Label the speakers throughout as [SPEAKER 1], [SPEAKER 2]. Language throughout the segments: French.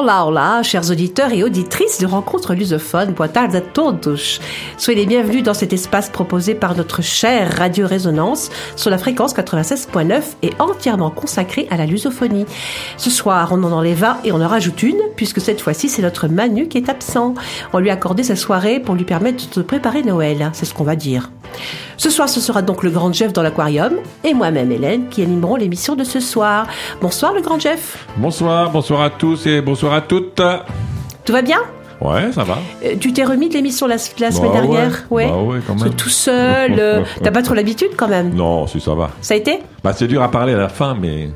[SPEAKER 1] Hola, hola, chers auditeurs et auditrices de Rencontres Lusophone, boa tarde a todos. Soyez les bienvenus dans cet espace proposé par notre chère Radio Résonance sur la fréquence 96.9 et entièrement consacré à la lusophonie. Ce soir, on en enlève un et on en rajoute une, puisque cette fois-ci, c'est notre Manu qui est absent. On lui a accordé sa soirée pour lui permettre de préparer Noël, c'est ce qu'on va dire. Ce soir, ce sera donc le grand Jeff dans l'aquarium et moi-même Hélène qui animeront l'émission de ce soir. Bonsoir le grand Jeff.
[SPEAKER 2] Bonsoir, bonsoir à tous et bonsoir à toutes.
[SPEAKER 1] Tout va bien?
[SPEAKER 2] Ouais, ça va.
[SPEAKER 1] Euh, tu t'es remis de l'émission la, la semaine
[SPEAKER 2] Bah
[SPEAKER 1] dernière?
[SPEAKER 2] Ouais, bah ouais, quand même.
[SPEAKER 1] Tout seul. euh, T'as pas trop l'habitude quand même?
[SPEAKER 2] Non, si ça va.
[SPEAKER 1] Ça a été?
[SPEAKER 2] Bah c'est dur à parler à la fin, mais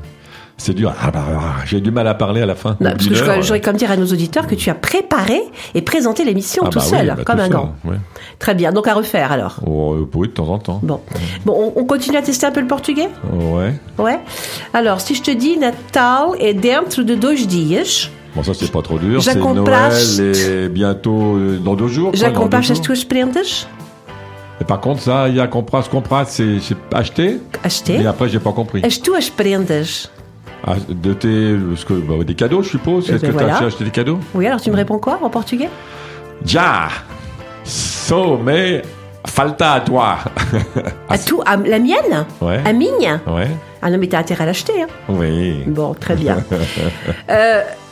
[SPEAKER 2] c'est dur. Ah, bah, ah, J'ai du mal à parler à la fin.
[SPEAKER 1] Non, parce que je- j'aurais comme dire à nos auditeurs que tu as préparé et présenté l'émission
[SPEAKER 2] ah,
[SPEAKER 1] tout
[SPEAKER 2] bah
[SPEAKER 1] seul,
[SPEAKER 2] oui, bah,
[SPEAKER 1] comme
[SPEAKER 2] tout
[SPEAKER 1] un
[SPEAKER 2] seul,
[SPEAKER 1] grand. Très bien, donc à refaire alors.
[SPEAKER 2] Oh, euh, oui, de temps en temps.
[SPEAKER 1] Bon, bon on, on continue à tester un peu le portugais?
[SPEAKER 2] Ouais.
[SPEAKER 1] Ouais. Alors, si je te dis Natal est dentro de dois dias,
[SPEAKER 2] Bon, ça c'est pas trop dur. C'est Noël et bientôt euh, dans deux jours.
[SPEAKER 1] já
[SPEAKER 2] quoi, dans deux
[SPEAKER 1] compraste as
[SPEAKER 2] jours.
[SPEAKER 1] tuas prendas?
[SPEAKER 2] Et par contre, ça, il y a compras, compras, c'est c'est acheté.
[SPEAKER 1] Acheter?
[SPEAKER 2] Mais après, j'ai pas compris.
[SPEAKER 1] As tuas prendas.
[SPEAKER 2] Ah, de tes, ce que, bah, des cadeaux, je suppose.
[SPEAKER 1] Eh
[SPEAKER 2] Est-ce
[SPEAKER 1] ben
[SPEAKER 2] que tu
[SPEAKER 1] voilà.
[SPEAKER 2] as acheté des cadeaux?
[SPEAKER 1] Oui, alors tu me réponds quoi en portugais?
[SPEAKER 2] Ja. So, mais falta à toi.
[SPEAKER 1] À tout, à la mienne?
[SPEAKER 2] Ouais.
[SPEAKER 1] À migne
[SPEAKER 2] Ouais.
[SPEAKER 1] Ah non, mais t'as intérêt à l'acheter. Hein.
[SPEAKER 2] Oui.
[SPEAKER 1] Bon, très bien. Euh,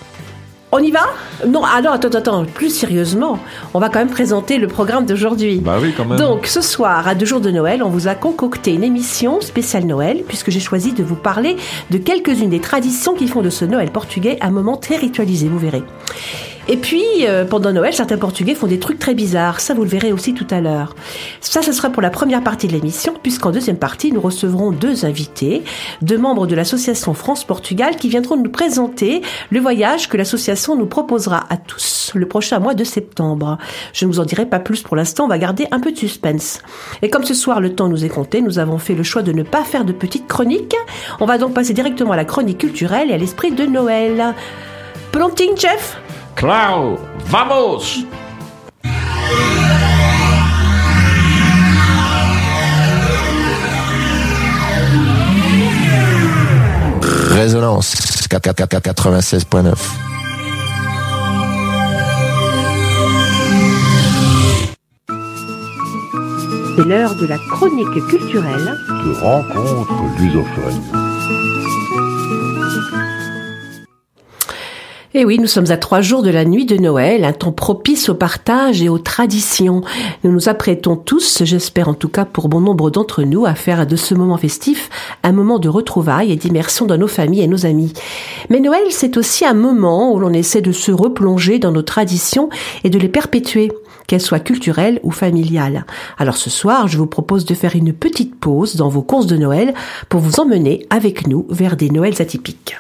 [SPEAKER 1] on y va? Non, alors attends, attends, plus sérieusement, on va quand même présenter le programme d'aujourd'hui.
[SPEAKER 2] Bah oui, quand même.
[SPEAKER 1] Donc, ce soir, à deux jours de Noël, on vous a concocté une émission spéciale Noël, puisque j'ai choisi de vous parler de quelques-unes des traditions qui font de ce Noël portugais un moment très ritualisé, vous verrez. Et puis, euh, pendant Noël, certains Portugais font des trucs très bizarres. Ça, vous le verrez aussi tout à l'heure. Ça, ce sera pour la première partie de l'émission, puisqu'en deuxième partie, nous recevrons deux invités, deux membres de l'association France-Portugal, qui viendront nous présenter le voyage que l'association nous proposera à tous le prochain mois de septembre. Je ne vous en dirai pas plus pour l'instant, on va garder un peu de suspense. Et comme ce soir, le temps nous est compté, nous avons fait le choix de ne pas faire de petites chroniques. On va donc passer directement à la chronique culturelle et à l'esprit de Noël. Pronting, chef?
[SPEAKER 2] Claro, vamos!
[SPEAKER 3] Résonance 96.9.
[SPEAKER 1] C'est l'heure de la chronique culturelle.
[SPEAKER 4] de rencontres lusophones.
[SPEAKER 1] Et oui, nous sommes à trois jours de la nuit de Noël, un temps propice au partage et aux traditions. Nous nous apprêtons tous, j'espère en tout cas pour bon nombre d'entre nous, à faire de ce moment festif un moment de retrouvailles et d'immersion dans nos familles et nos amis. Mais Noël, c'est aussi un moment où l'on essaie de se replonger dans nos traditions et de les perpétuer qu'elles soient culturelles ou familiales. Alors ce soir, je vous propose de faire une petite pause dans vos courses de Noël pour vous emmener avec nous vers des Noëls atypiques.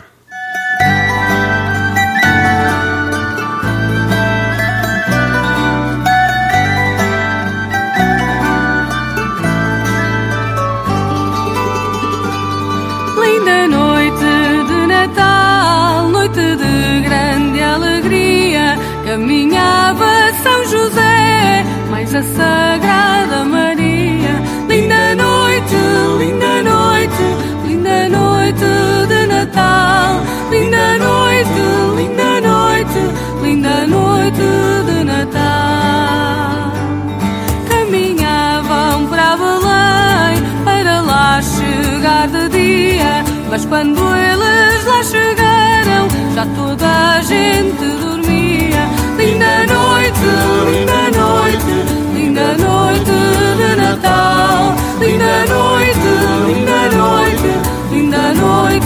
[SPEAKER 5] Natal, noite de grande alegria, caminhava São José, mais a Sagrada Maria. Linda noite, linda noite, linda noite de Natal, linda noite, linda noite, linda noite de Natal caminhavam para Belém para lá chegar de dia. Mas quando eles lá chegaram, já toda a gente dormia. Linda noite, linda noite, linda noite de Natal. Linda noite, linda noite, linda noite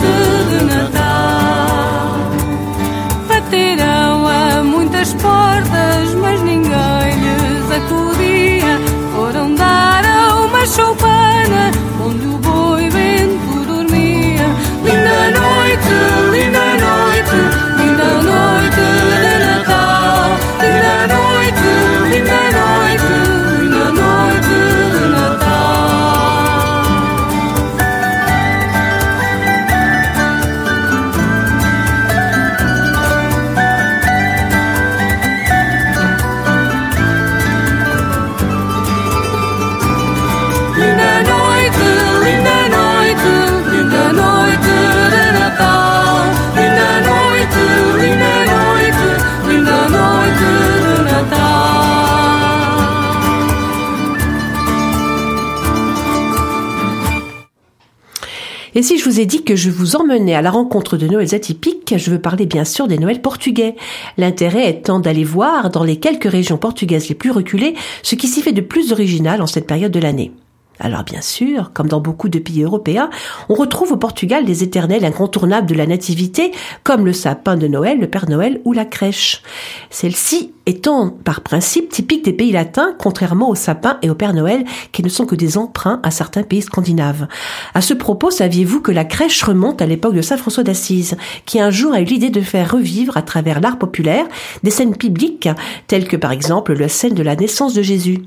[SPEAKER 5] de Natal. Bateram a muitas portas, mas ninguém lhes acudia. Foram dar a uma choupana
[SPEAKER 1] Et si je vous ai dit que je vous emmenais à la rencontre de Noëls atypiques, je veux parler bien sûr des Noëls portugais. L'intérêt étant d'aller voir dans les quelques régions portugaises les plus reculées ce qui s'y fait de plus original en cette période de l'année. Alors bien sûr, comme dans beaucoup de pays européens, on retrouve au Portugal des éternels incontournables de la nativité, comme le sapin de Noël, le Père Noël ou la crèche. Celle-ci étant par principe typique des pays latins, contrairement au sapin et au Père Noël, qui ne sont que des emprunts à certains pays scandinaves. À ce propos, saviez-vous que la crèche remonte à l'époque de Saint François d'Assise, qui un jour a eu l'idée de faire revivre à travers l'art populaire des scènes bibliques, telles que par exemple la scène de la naissance de Jésus?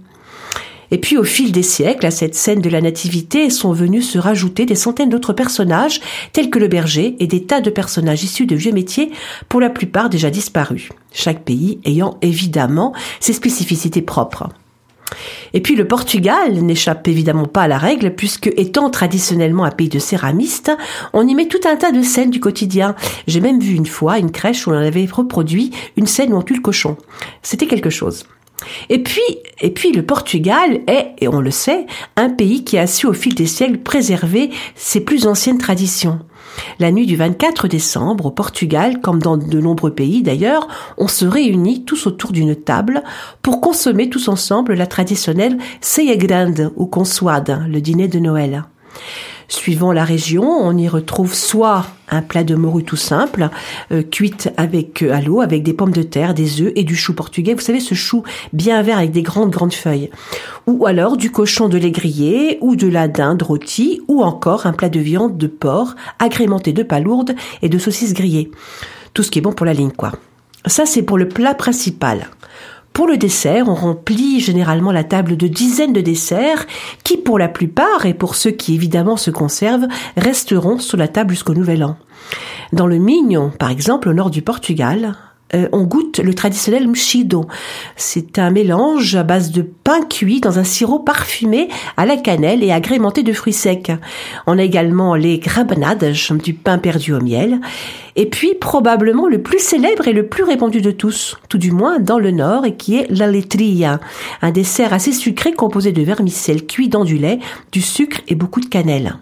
[SPEAKER 1] Et puis au fil des siècles, à cette scène de la nativité sont venus se rajouter des centaines d'autres personnages, tels que le berger et des tas de personnages issus de vieux métiers, pour la plupart déjà disparus, chaque pays ayant évidemment ses spécificités propres. Et puis le Portugal n'échappe évidemment pas à la règle puisque étant traditionnellement un pays de céramistes, on y met tout un tas de scènes du quotidien. J'ai même vu une fois une crèche où on avait reproduit une scène où on tue le cochon. C'était quelque chose. Et puis, et puis le Portugal est, et on le sait, un pays qui a su au fil des siècles préserver ses plus anciennes traditions. La nuit du 24 décembre, au Portugal, comme dans de nombreux pays d'ailleurs, on se réunit tous autour d'une table pour consommer tous ensemble la traditionnelle ceia grande ou consoade, le dîner de Noël. Suivant la région, on y retrouve soit un plat de morue tout simple, euh, cuite avec euh, à l'eau, avec des pommes de terre, des œufs et du chou portugais. Vous savez, ce chou bien vert avec des grandes grandes feuilles. Ou alors du cochon de lait grillé, ou de la dinde rôtie, ou encore un plat de viande de porc agrémenté de palourdes et de saucisses grillées. Tout ce qui est bon pour la ligne, quoi. Ça, c'est pour le plat principal. Pour le dessert, on remplit généralement la table de dizaines de desserts qui, pour la plupart, et pour ceux qui évidemment se conservent, resteront sur la table jusqu'au Nouvel An. Dans le Mignon, par exemple, au nord du Portugal, euh, on goûte le traditionnel mchido. C'est un mélange à base de pain cuit dans un sirop parfumé à la cannelle et agrémenté de fruits secs. On a également les grabanades, du pain perdu au miel. Et puis probablement le plus célèbre et le plus répandu de tous, tout du moins dans le nord, et qui est la letria, un dessert assez sucré composé de vermicelle cuit dans du lait, du sucre et beaucoup de cannelle.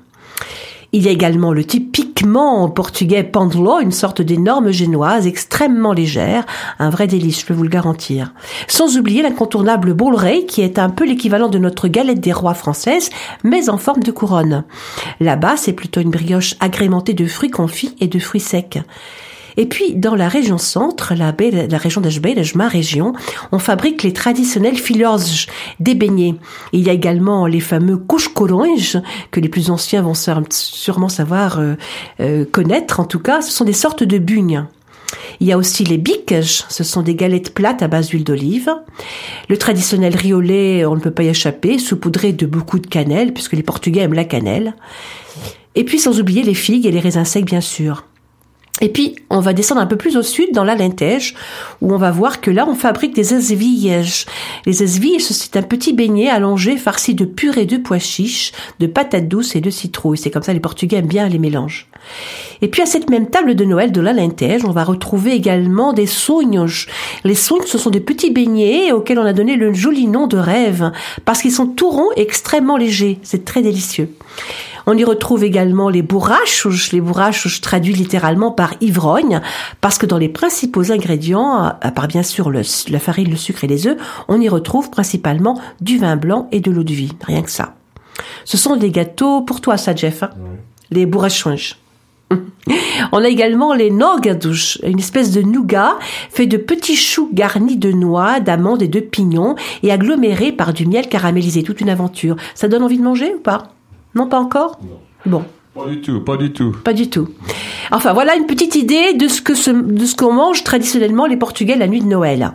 [SPEAKER 1] Il y a également le typiquement portugais pandelo, une sorte d'énorme génoise extrêmement légère, un vrai délice, je peux vous le garantir. Sans oublier l'incontournable bolrey, qui est un peu l'équivalent de notre galette des rois française, mais en forme de couronne. Là-bas, c'est plutôt une brioche agrémentée de fruits confits et de fruits secs. Et puis, dans la région centre, la, la région d'Ashbeilej, ma région, on fabrique les traditionnels filorges, des beignets. Il y a également les fameux couches que les plus anciens vont sûrement savoir euh, euh, connaître. En tout cas, ce sont des sortes de bugnes. Il y a aussi les biques, ce sont des galettes plates à base d'huile d'olive. Le traditionnel riolet, on ne peut pas y échapper, saupoudré de beaucoup de cannelle, puisque les Portugais aiment la cannelle. Et puis sans oublier les figues et les raisins secs, bien sûr. Et puis, on va descendre un peu plus au sud, dans la Lintège, où on va voir que là, on fabrique des esvilles. Les esvilles, c'est un petit beignet allongé, farci de purée de pois chiches, de patates douces et de citrouille. C'est comme ça, les Portugais aiment bien les mélanges. Et puis, à cette même table de Noël de la Lintège, on va retrouver également des sonhos. Les sonhos, ce sont des petits beignets auxquels on a donné le joli nom de rêve, parce qu'ils sont tout ronds et extrêmement légers. C'est très délicieux. On y retrouve également les bourraches, les bourraches je traduis littéralement par ivrogne, parce que dans les principaux ingrédients, à part bien sûr le, la farine, le sucre et les œufs, on y retrouve principalement du vin blanc et de l'eau de vie, rien que ça. Ce sont des gâteaux pour toi, ça, Jeff, hein les bourraches. On a également les nogadouches, une espèce de nougat fait de petits choux garnis de noix, d'amandes et de pignons et agglomérés par du miel caramélisé. Toute une aventure. Ça donne envie de manger ou pas? Non, pas encore? Bon.
[SPEAKER 2] Pas du tout, pas du tout.
[SPEAKER 1] Pas du tout. Enfin, voilà une petite idée de ce que de ce qu'on mange traditionnellement les Portugais la nuit de Noël.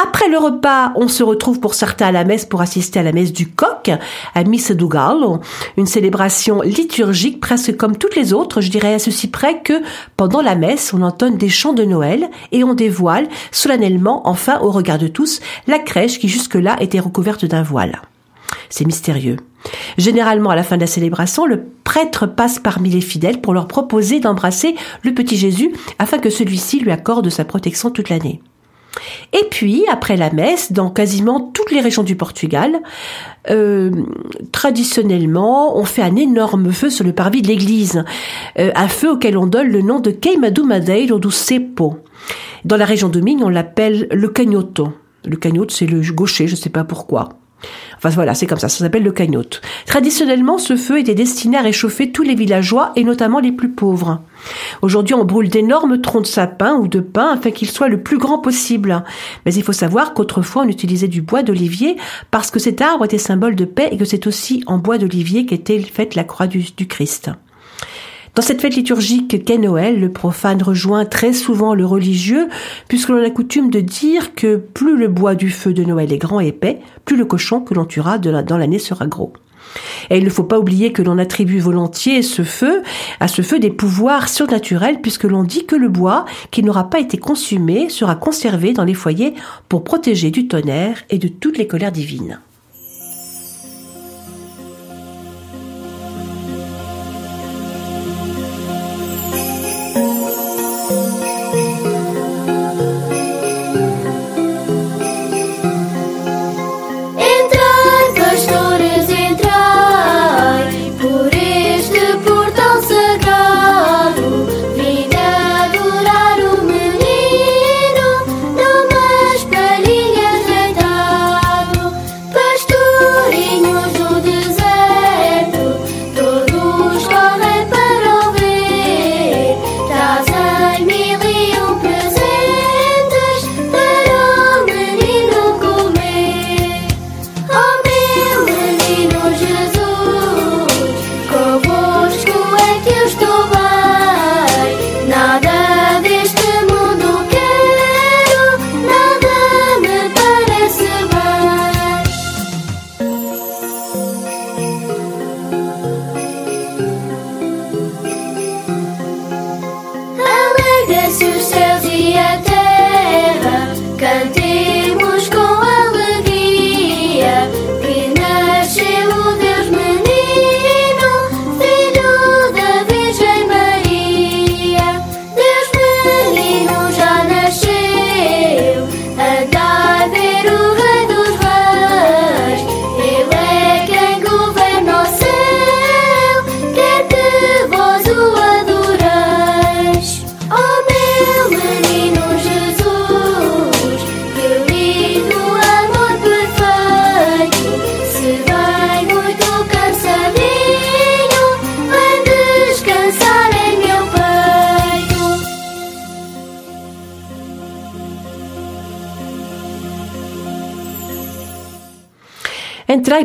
[SPEAKER 1] Après le repas, on se retrouve pour certains à la messe pour assister à la messe du coq, à Missa do Galo, une célébration liturgique presque comme toutes les autres, je dirais à ceci près que pendant la messe, on entonne des chants de Noël et on dévoile solennellement, enfin au regard de tous, la crèche qui jusque-là était recouverte d'un voile. C'est mystérieux. Généralement, à la fin de la célébration, le prêtre passe parmi les fidèles pour leur proposer d'embrasser le petit Jésus afin que celui-ci lui accorde sa protection toute l'année. Et puis, après la messe, dans quasiment toutes les régions du Portugal, euh, traditionnellement, on fait un énorme feu sur le parvis de l'église, euh, un feu auquel on donne le nom de Queimado Madeiro do Cepo. Dans la région de Migne, on l'appelle le cagnoto. Le cagnotte, c'est le gaucher, je ne sais pas pourquoi. Enfin voilà, c'est comme ça, ça s'appelle le cagnotte. Traditionnellement, ce feu était destiné à réchauffer tous les villageois et notamment les plus pauvres. Aujourd'hui, on brûle d'énormes troncs de sapin ou de pin afin qu'ils soient le plus grand possible. Mais il faut savoir qu'autrefois, on utilisait du bois d'olivier parce que cet arbre était symbole de paix et que c'est aussi en bois d'olivier qu'était faite la croix du, du Christ. Dans cette fête liturgique qu'est Noël, le profane rejoint très souvent le religieux, puisque l'on a coutume de dire que plus le bois du feu de Noël est grand et épais, plus le cochon que l'on tuera dans l'année sera gros. Et il ne faut pas oublier que l'on attribue volontiers ce feu, à ce feu des pouvoirs surnaturels, puisque l'on dit que le bois qui n'aura pas été consumé sera conservé dans les foyers pour protéger du tonnerre et de toutes les colères divines.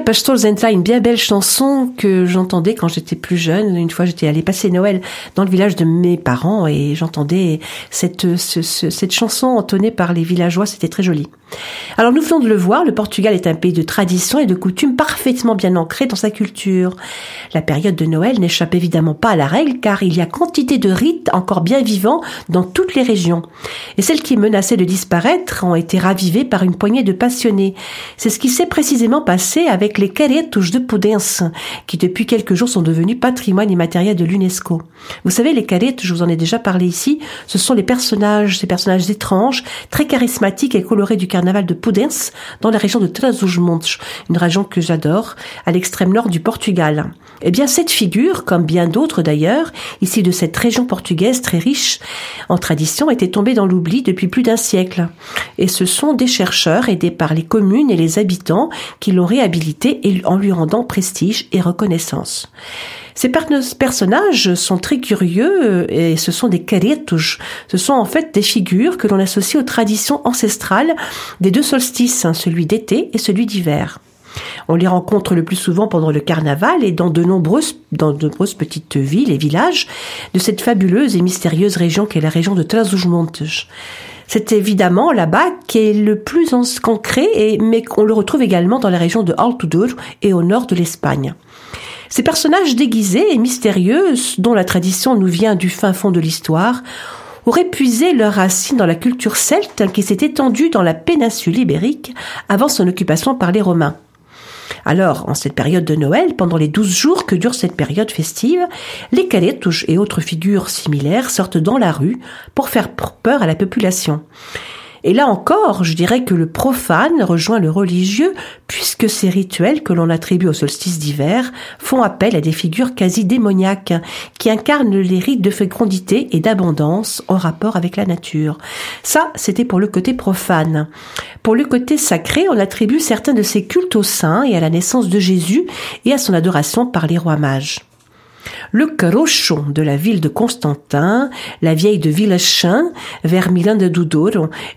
[SPEAKER 1] Entrai, une bien belle chanson que j'entendais quand j'étais plus jeune. Une fois, j'étais allée passer Noël dans le village de mes parents et j'entendais cette, cette chanson entonnée par les villageois. C'était très joli. Alors nous venons de le voir, le Portugal est un pays de tradition et de coutumes parfaitement bien ancré dans sa culture. La période de Noël n'échappe évidemment pas à la règle car il y a quantité de rites encore bien vivants dans toutes les régions. Et celles qui menaçaient de disparaître ont été ravivées par une poignée de passionnés. C'est ce qui s'est précisément passé avec les caretos de Poudens, qui depuis quelques jours sont devenus patrimoine immatériel de l'UNESCO. Vous savez, les caretos, je vous en ai déjà parlé ici, ce sont les personnages, ces personnages étranges, très charismatiques et colorés du carnaval de Poudens dans la région de Trás-os-Montes, une région que j'adore, à l'extrême nord du Portugal. Eh bien, cette figure, comme bien d'autres d'ailleurs, ici de cette région portugaise très riche en tradition, était tombée dans l'oubli depuis plus d'un siècle. Et ce sont des chercheurs aidés par les communes et les habitants qui l'ont réhabilité et en lui rendant prestige et reconnaissance. Ces personnages sont très curieux euh, et ce sont des caretos. Ce sont en fait des figures que l'on associe aux traditions ancestrales des deux solstices, hein, celui d'été et celui d'hiver. On les rencontre le plus souvent pendant le carnaval et dans de nombreuses, dans de nombreuses petites villes et villages de cette fabuleuse et mystérieuse région qu'est la région de Trás-os-Montes. C'est évidemment là-bas qu'est le plus concret, mais on le retrouve également dans la région de Altudur et au nord de l'Espagne. Ces personnages déguisés et mystérieux, dont la tradition nous vient du fin fond de l'histoire, auraient puisé leurs racines dans la culture celte qui s'est étendue dans la péninsule ibérique avant son occupation par les Romains. Alors, en cette période de Noël, pendant les douze jours que dure cette période festive, les caletouches et autres figures similaires sortent dans la rue pour faire peur à la population. Et là encore, je dirais que le profane rejoint le religieux, puisque ces rituels que l'on attribue au solstice d'hiver font appel à des figures quasi démoniaques, qui incarnent les rites de fécondité et d'abondance en rapport avec la nature. Ça, c'était pour le côté profane. Pour le côté sacré, on attribue certains de ces cultes aux saints et à la naissance de Jésus et à son adoration par les rois mages. Le Carochon de la ville de Constantin, la vieille de Villechin, vers Milan de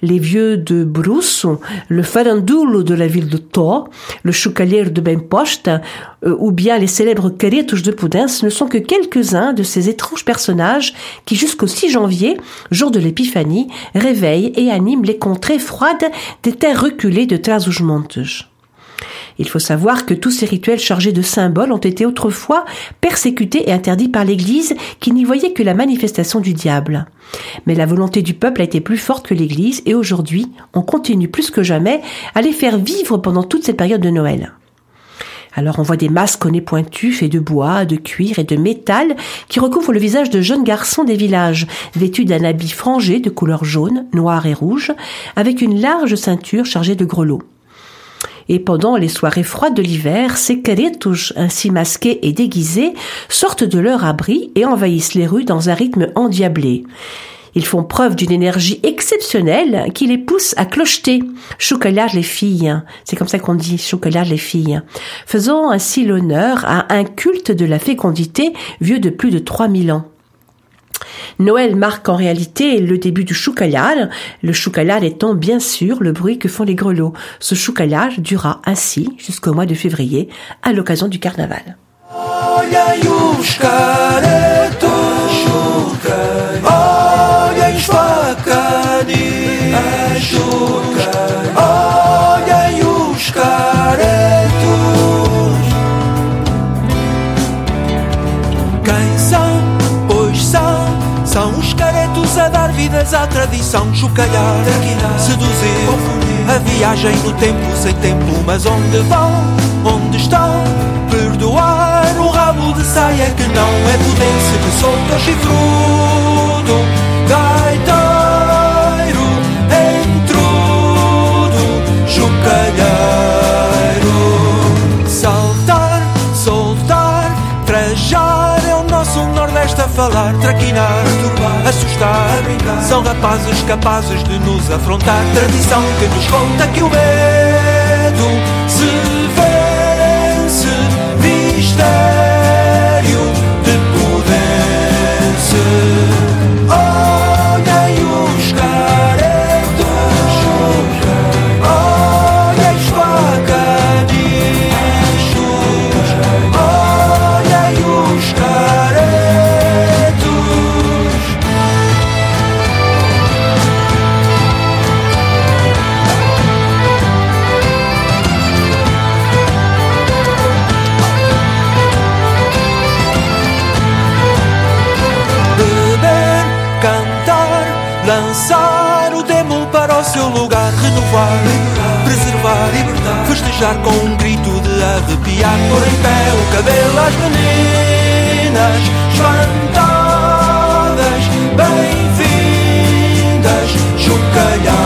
[SPEAKER 1] les vieux de Brousse, le Farandulo de la ville de Thor, le Choucalier de Benposta, euh, ou bien les célèbres Caretos de Poudens ne sont que quelques-uns de ces étranges personnages qui jusqu'au 6 janvier, jour de l'épiphanie, réveillent et animent les contrées froides des terres reculées de Trás-os-Montes. Il faut savoir que tous ces rituels chargés de symboles ont été autrefois persécutés et interdits par l'Église qui n'y voyait que la manifestation du diable. Mais la volonté du peuple a été plus forte que l'Église et aujourd'hui on continue plus que jamais à les faire vivre pendant toute cette période de Noël. Alors on voit des masques au nez pointu faits de bois, de cuir et de métal qui recouvrent le visage de jeunes garçons des villages, vêtus d'un habit frangé de couleur jaune, noir et rouge, avec une large ceinture chargée de grelots et pendant les soirées froides de l'hiver, ces caretos, ainsi masqués et déguisés, sortent de leur abri et envahissent les rues dans un rythme endiablé. Ils font preuve d'une énergie exceptionnelle qui les pousse à clocheter. Choucalage les filles. C'est comme ça qu'on dit, choucalage les filles. Faisant ainsi l'honneur à un culte de la fécondité vieux de plus de 3000 ans. Noël marque en réalité le début du choucalal, le choucalal étant bien sûr le bruit que font les grelots. Ce choucalal dura ainsi jusqu'au mois de février, à l'occasion du carnaval.
[SPEAKER 6] Vidas à tradição chocalhar, seduzir, confundir. A viagem no tempo sem tempo, mas onde vão? Onde estão? Perdoar o rabo de saia que não é pudência que solta o chifrudo. Falar, traquinar, assustar. São rapazes capazes de nos afrontar. Tradição que nos conta que o medo se vence. Mistério de pudência. Olhem cantar, lançar o demo para o seu lugar, renovar, preservar, libertar, festejar com um grito de arrepiar, pôr em pé o cabelo às meninas, espantadas, bem-vindas, chocalhadas.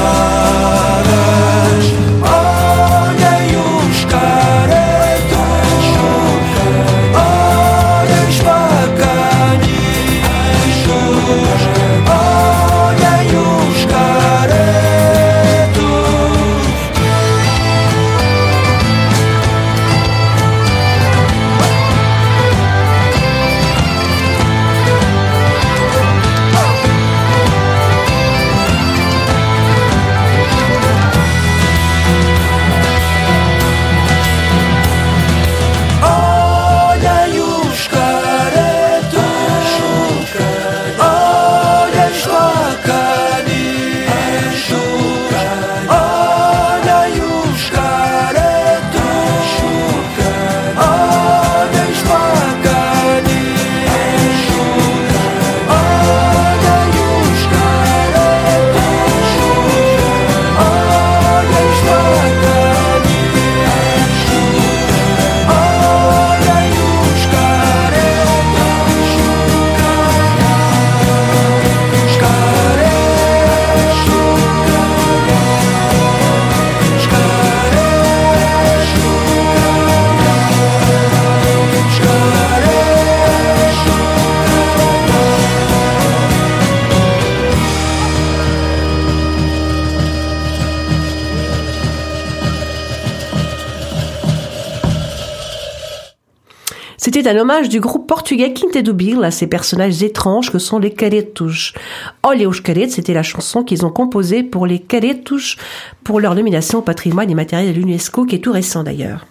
[SPEAKER 1] C'était un hommage du groupe portugais Quinta do Bill à ces personnages étranges que sont les caretos. Olha os c'était la chanson qu'ils ont composée pour les caretos pour leur nomination au patrimoine immatériel de l'UNESCO qui est tout récent d'ailleurs.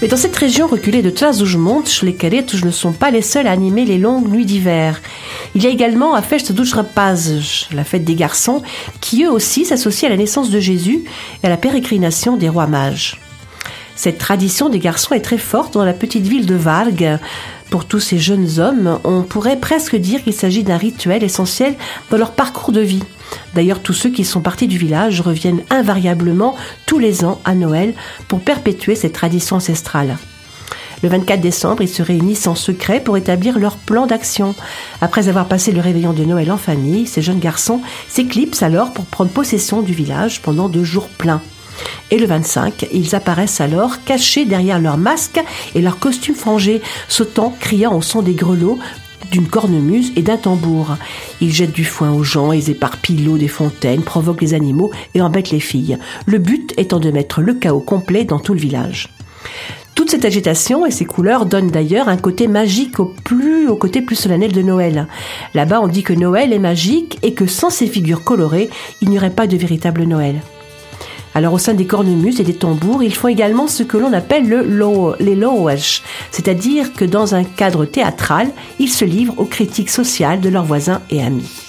[SPEAKER 1] Mais dans cette région reculée de Trás-os-Montes, les caretos ne sont pas les seuls à animer les longues nuits d'hiver. Il y a également à Festa dos la fête des garçons, qui eux aussi s'associent à la naissance de Jésus et à la pérégrination des rois mages. Cette tradition des garçons est très forte dans la petite ville de Vargue. Pour tous ces jeunes hommes, on pourrait presque dire qu'il s'agit d'un rituel essentiel dans leur parcours de vie. D'ailleurs, tous ceux qui sont partis du village reviennent invariablement tous les ans à Noël pour perpétuer cette tradition ancestrale. Le 24 décembre, ils se réunissent en secret pour établir leur plan d'action. Après avoir passé le réveillon de Noël en famille, ces jeunes garçons s'éclipsent alors pour prendre possession du village pendant deux jours pleins. Et le 25, ils apparaissent alors cachés derrière leurs masques et leurs costumes frangés, sautant, criant au son des grelots d'une cornemuse et d'un tambour. Ils jettent du foin aux gens, ils éparpillent l'eau des fontaines, provoquent les animaux et embêtent les filles. Le but étant de mettre le chaos complet dans tout le village. Toute cette agitation et ces couleurs donnent d'ailleurs un côté magique au plus, au côté plus solennel de Noël. Là-bas, on dit que Noël est magique et que sans ces figures colorées, il n'y aurait pas de véritable Noël. Alors au sein des cornemuses et des tambours, ils font également ce que l'on appelle le low, les lowage, c'est-à-dire que dans un cadre théâtral, ils se livrent aux critiques sociales de leurs voisins et amis.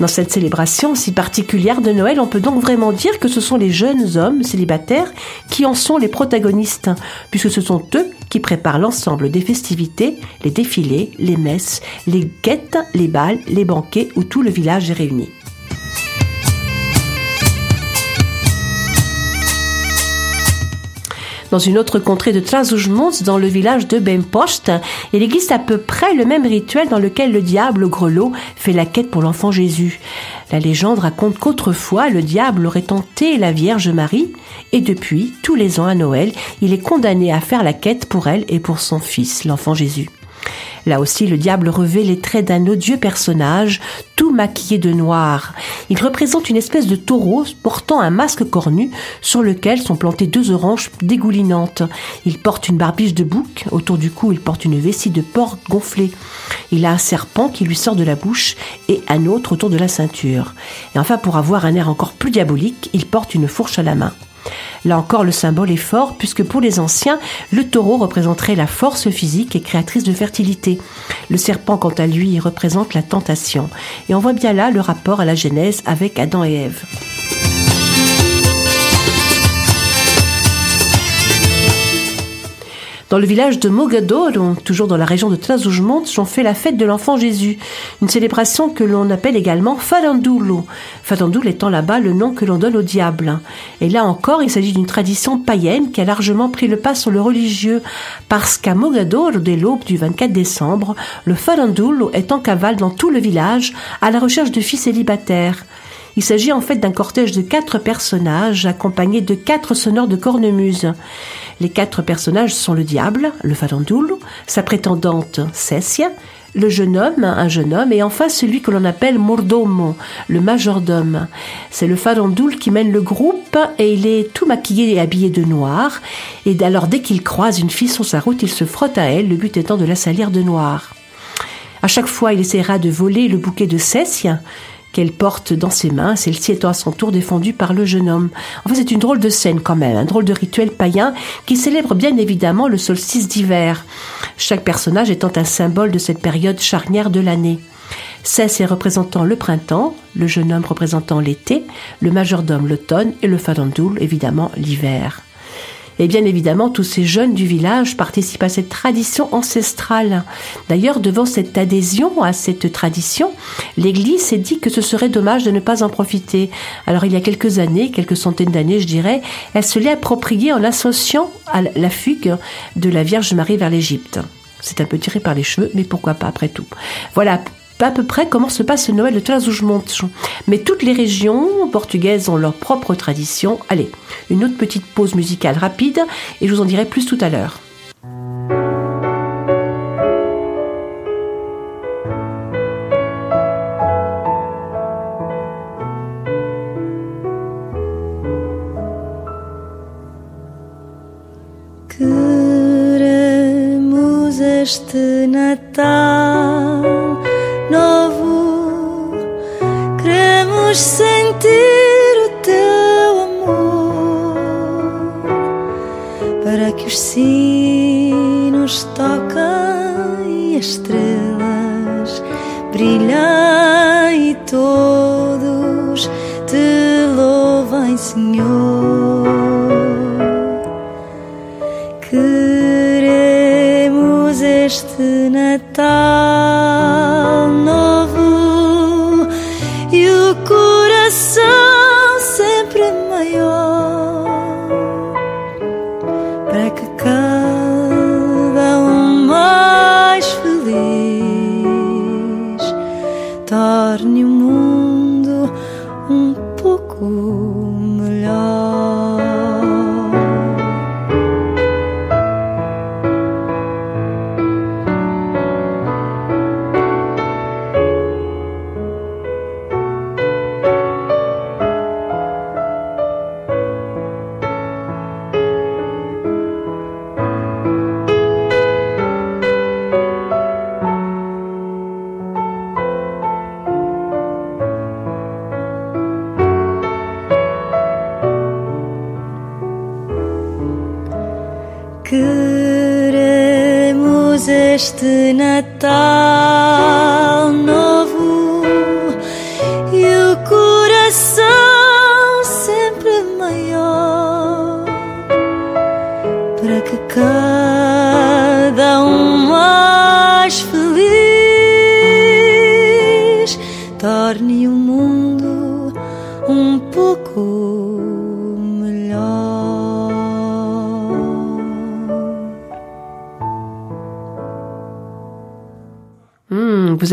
[SPEAKER 1] Dans cette célébration si particulière de Noël, on peut donc vraiment dire que ce sont les jeunes hommes célibataires qui en sont les protagonistes, puisque ce sont eux qui préparent l'ensemble des festivités, les défilés, les messes, les guettes, les balles, les banquets où tout le village est réuni. Dans une autre contrée de Trás-os-Montes, dans le village de Bempost, il existe à peu près le même rituel dans lequel le diable, grelot, fait la quête pour l'enfant Jésus. La légende raconte qu'autrefois, le diable aurait tenté la Vierge Marie, et depuis, tous les ans à Noël, il est condamné à faire la quête pour elle et pour son fils, l'enfant Jésus. Là aussi, le diable revêt les traits d'un odieux personnage, tout maquillé de noir. Il représente une espèce de taureau portant un masque cornu sur lequel sont plantées deux oranges dégoulinantes. Il porte une barbiche de bouc, autour du cou il porte une vessie de porc gonflée. Il a un serpent qui lui sort de la bouche et un autre autour de la ceinture. Et enfin, pour avoir un air encore plus diabolique, il porte une fourche à la main. Là encore, le symbole est fort puisque pour les anciens, le taureau représenterait la force physique et créatrice de fertilité. Le serpent, quant à lui, représente la tentation. Et on voit bien là le rapport à la Genèse avec Adam et Ève. Dans le village de Mogador, toujours dans la région de Trás-os-Montes, on fait la fête de l'enfant Jésus, une célébration que l'on appelle également Farandulo. Farandulo étant là-bas le nom que l'on donne au diable. Et là encore, il s'agit d'une tradition païenne qui a largement pris le pas sur le religieux, parce qu'à Mogador, dès l'aube du 24 décembre, le Farandulo est en cavale dans tout le village à la recherche de filles célibataires. Il s'agit en fait d'un cortège de quatre personnages accompagnés de quatre sonneurs de cornemuse. Les quatre personnages sont le diable, le farandoul, sa prétendante Cessia, le jeune homme, un jeune homme, et enfin celui que l'on appelle mordomo, le majordome. C'est le farandoul qui mène le groupe et il est tout maquillé et habillé de noir. Et alors dès qu'il croise une fille sur sa route, il se frotte à elle, le but étant de la salir de noir. À chaque fois, il essaiera de voler le bouquet de Cessia, qu'elle porte dans ses mains, celle-ci étant à son tour défendue par le jeune homme. En fait, c'est une drôle de scène quand même, un drôle de rituel païen qui célèbre bien évidemment le solstice d'hiver, chaque personnage étant un symbole de cette période charnière de l'année. Cesse est représentant le printemps, le jeune homme représentant l'été, le majordome l'automne et le farandoul évidemment l'hiver. Et bien évidemment, tous ces jeunes du village participent à cette tradition ancestrale. D'ailleurs, devant cette adhésion à cette tradition, l'Église s'est dit que ce serait dommage de ne pas en profiter. Alors il y a quelques années, quelques centaines d'années je dirais, elle se l'est appropriée en l'associant à la fugue de la Vierge Marie vers l'Égypte. C'est un peu tiré par les cheveux, mais pourquoi pas après tout. Voilà à peu près comment se passe le Noël de Tlas Monchon. Mais toutes les régions portugaises ont leur propre tradition. Allez, une autre petite pause musicale rapide et je vous en dirai plus tout à l'heure.
[SPEAKER 7] este Natal. Estrelas brilhem e todos te louvem, Senhor.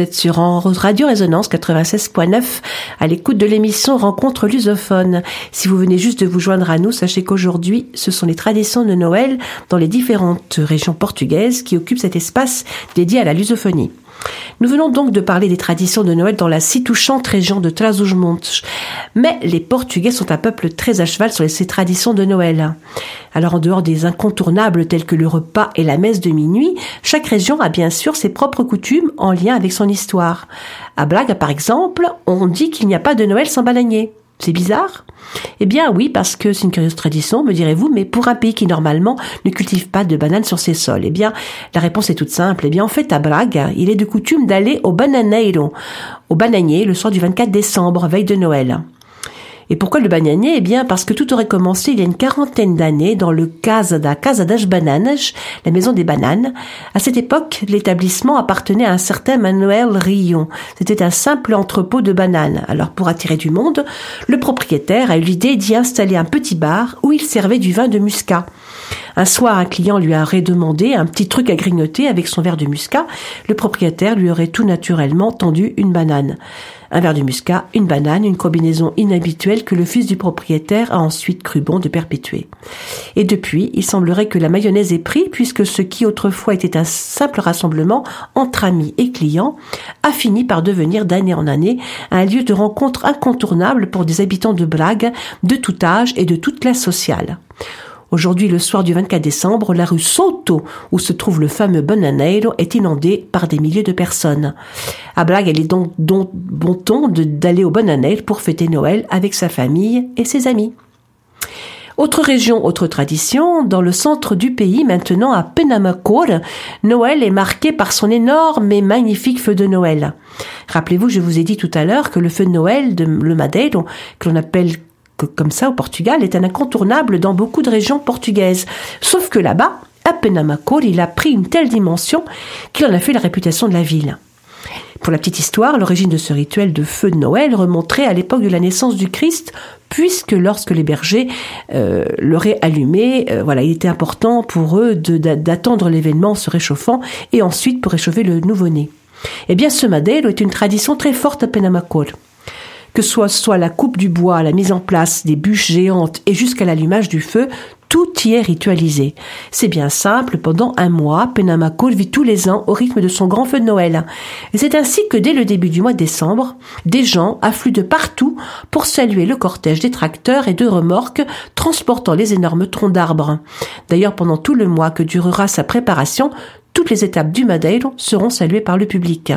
[SPEAKER 1] Êtes sur Radio Résonance 96.9 à l'écoute de l'émission Rencontre lusophone. Si vous venez juste de vous joindre à nous, sachez qu'aujourd'hui, ce sont les traditions de Noël dans les différentes régions portugaises qui occupent cet espace dédié à la lusophonie. Nous venons donc de parler des traditions de Noël dans la si touchante région de Trás-os-Montes. Mais les Portugais sont un peuple très à cheval sur ces traditions de Noël. Alors en dehors des incontournables tels que le repas et la messe de minuit, chaque région a bien sûr ses propres coutumes en lien avec son histoire. À Braga par exemple, on dit qu'il n'y a pas de Noël sans bananier. C'est bizarre Eh bien oui, parce que c'est une curieuse tradition, me direz-vous, mais pour un pays qui normalement ne cultive pas de bananes sur ses sols, eh bien la réponse est toute simple. Eh bien en fait à Braga, il est de coutume d'aller au bananeiro, au bananier, le soir du 24 décembre, veille de Noël. Et pourquoi le bananier? Eh bien, parce que tout aurait commencé il y a une quarantaine d'années dans le Casa da Casa das Bananas, la maison des bananes. À cette époque, l'établissement appartenait à un certain Manuel Rion. C'était un simple entrepôt de bananes. Alors, pour attirer du monde, le propriétaire a eu l'idée d'y installer un petit bar où il servait du vin de muscat. Un soir, un client lui aurait demandé un petit truc à grignoter avec son verre de muscat. Le propriétaire lui aurait tout naturellement tendu une banane. Un verre de muscat, une banane, une combinaison inhabituelle que le fils du propriétaire a ensuite cru bon de perpétuer. Et depuis, il semblerait que la mayonnaise ait pris puisque ce qui autrefois était un simple rassemblement entre amis et clients a fini par devenir d'année en année un lieu de rencontre incontournable pour des habitants de Brague de tout âge et de toute classe sociale. Aujourd'hui, le soir du 24 décembre, la rue Soto, où se trouve le fameux Bananeiro, est inondée par des milliers de personnes. À Braga, il est donc, bon ton d'aller au Bananeiro pour fêter Noël avec sa famille et ses amis. Autre région, autre tradition, dans le centre du pays, maintenant à Penamacor, Noël est marqué par son énorme et magnifique feu de Noël. Rappelez-vous, je vous ai dit tout à l'heure que le feu de Noël de le Madeiro, que l'on appelle que- comme ça au Portugal, est un incontournable dans beaucoup de régions portugaises. Sauf que là-bas, à Penamacor, il a pris une telle dimension qu'il en a fait la réputation de la ville. Pour la petite histoire, l'origine de ce rituel de feu de Noël remonterait à l'époque de la naissance du Christ, puisque lorsque les bergers euh, l'auraient allumé, euh, voilà, il était important pour eux d'attendre l'événement en se réchauffant et ensuite pour réchauffer le nouveau-né. Eh bien, ce Madeiro est une tradition très forte à Penamacor. Que soit, soit la coupe du bois, la mise en place des bûches géantes et jusqu'à l'allumage du feu, tout y est ritualisé. C'est bien simple, pendant un mois, Penamacor vit tous les ans au rythme de son grand feu de Noël. C'est ainsi que dès le début du mois de décembre, des gens affluent de partout pour saluer le cortège des tracteurs et de remorques transportant les énormes troncs d'arbres. D'ailleurs, pendant tout le mois que durera sa préparation, toutes les étapes du Madeiro seront saluées par le public.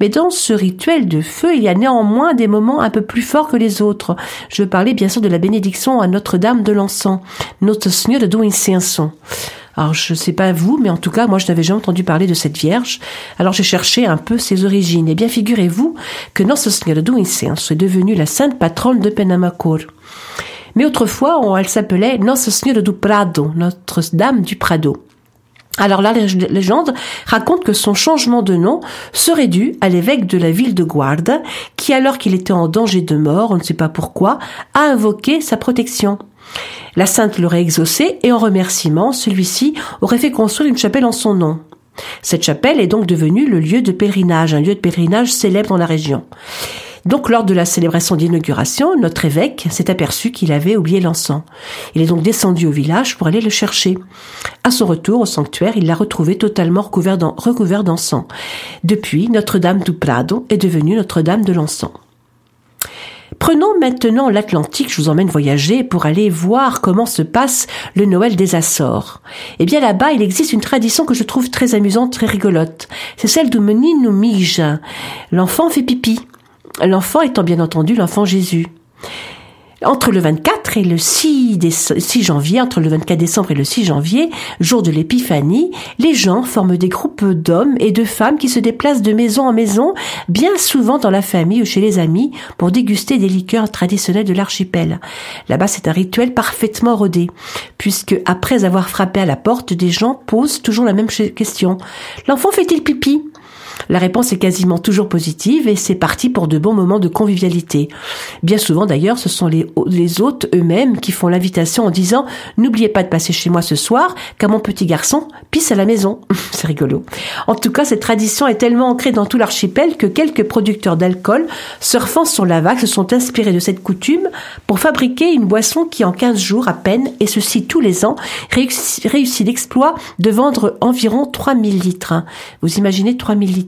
[SPEAKER 1] Mais dans ce rituel de feu, il y a néanmoins des moments un peu plus forts que les autres. Je parlais bien sûr de la bénédiction à Notre-Dame de l'Encens, Notre Senhora do Incenso. Alors je sais pas vous, mais en tout cas moi je n'avais jamais entendu parler de cette Vierge. Alors j'ai cherché un peu ses origines. Et bien figurez-vous que Nossa Senhora do Incenso est devenue la sainte patronne de Penamacor. Mais autrefois, elle s'appelait Nossa Senhora do Prado, Notre-Dame du Prado. Alors la lég- légende raconte que son changement de nom serait dû à l'évêque de la ville de Guarda, qui alors qu'il était en danger de mort, on ne sait pas pourquoi, a invoqué sa protection. La sainte l'aurait exaucé et en remerciement, celui-ci aurait fait construire une chapelle en son nom. Cette chapelle est donc devenue le lieu de pèlerinage, un lieu de pèlerinage célèbre dans la région. Donc, lors de la célébration d'inauguration, notre évêque s'est aperçu qu'il avait oublié l'encens. Il est donc descendu au village pour aller le chercher. À son retour au sanctuaire, il l'a retrouvé totalement recouvert d'en- recouvert d'encens. Depuis, Notre-Dame du Prado est devenue Notre-Dame de l'encens. Prenons maintenant l'Atlantique, je vous emmène voyager pour aller voir comment se passe le Noël des Açores. Eh bien là-bas, il existe une tradition que je trouve très amusante, très rigolote. C'est celle du menino mige. L'enfant fait pipi. L'enfant étant bien entendu l'enfant Jésus. Entre le 24 et le 6, déce- 6 janvier, entre le 24 décembre et le 6 janvier, jour de l'épiphanie, les gens forment des groupes d'hommes et de femmes qui se déplacent de maison en maison, bien souvent dans la famille ou chez les amis, pour déguster des liqueurs traditionnelles de l'archipel. Là-bas, c'est un rituel parfaitement rodé, puisque après avoir frappé à la porte, des gens posent toujours la même question. L'enfant fait-il pipi? La réponse est quasiment toujours positive et c'est parti pour de bons moments de convivialité. Bien souvent d'ailleurs, ce sont les, hôtes eux-mêmes qui font l'invitation en disant N'oubliez pas de passer chez moi ce soir, car mon petit garçon pisse à la maison. c'est rigolo. En tout cas, cette tradition est tellement ancrée dans tout l'archipel que quelques producteurs d'alcool, surfant sur la vague, se sont inspirés de cette coutume pour fabriquer une boisson qui en 15 jours à peine, et ceci tous les ans, réussit, réussit l'exploit de vendre environ 3000 litres. Vous imaginez 3000 litres.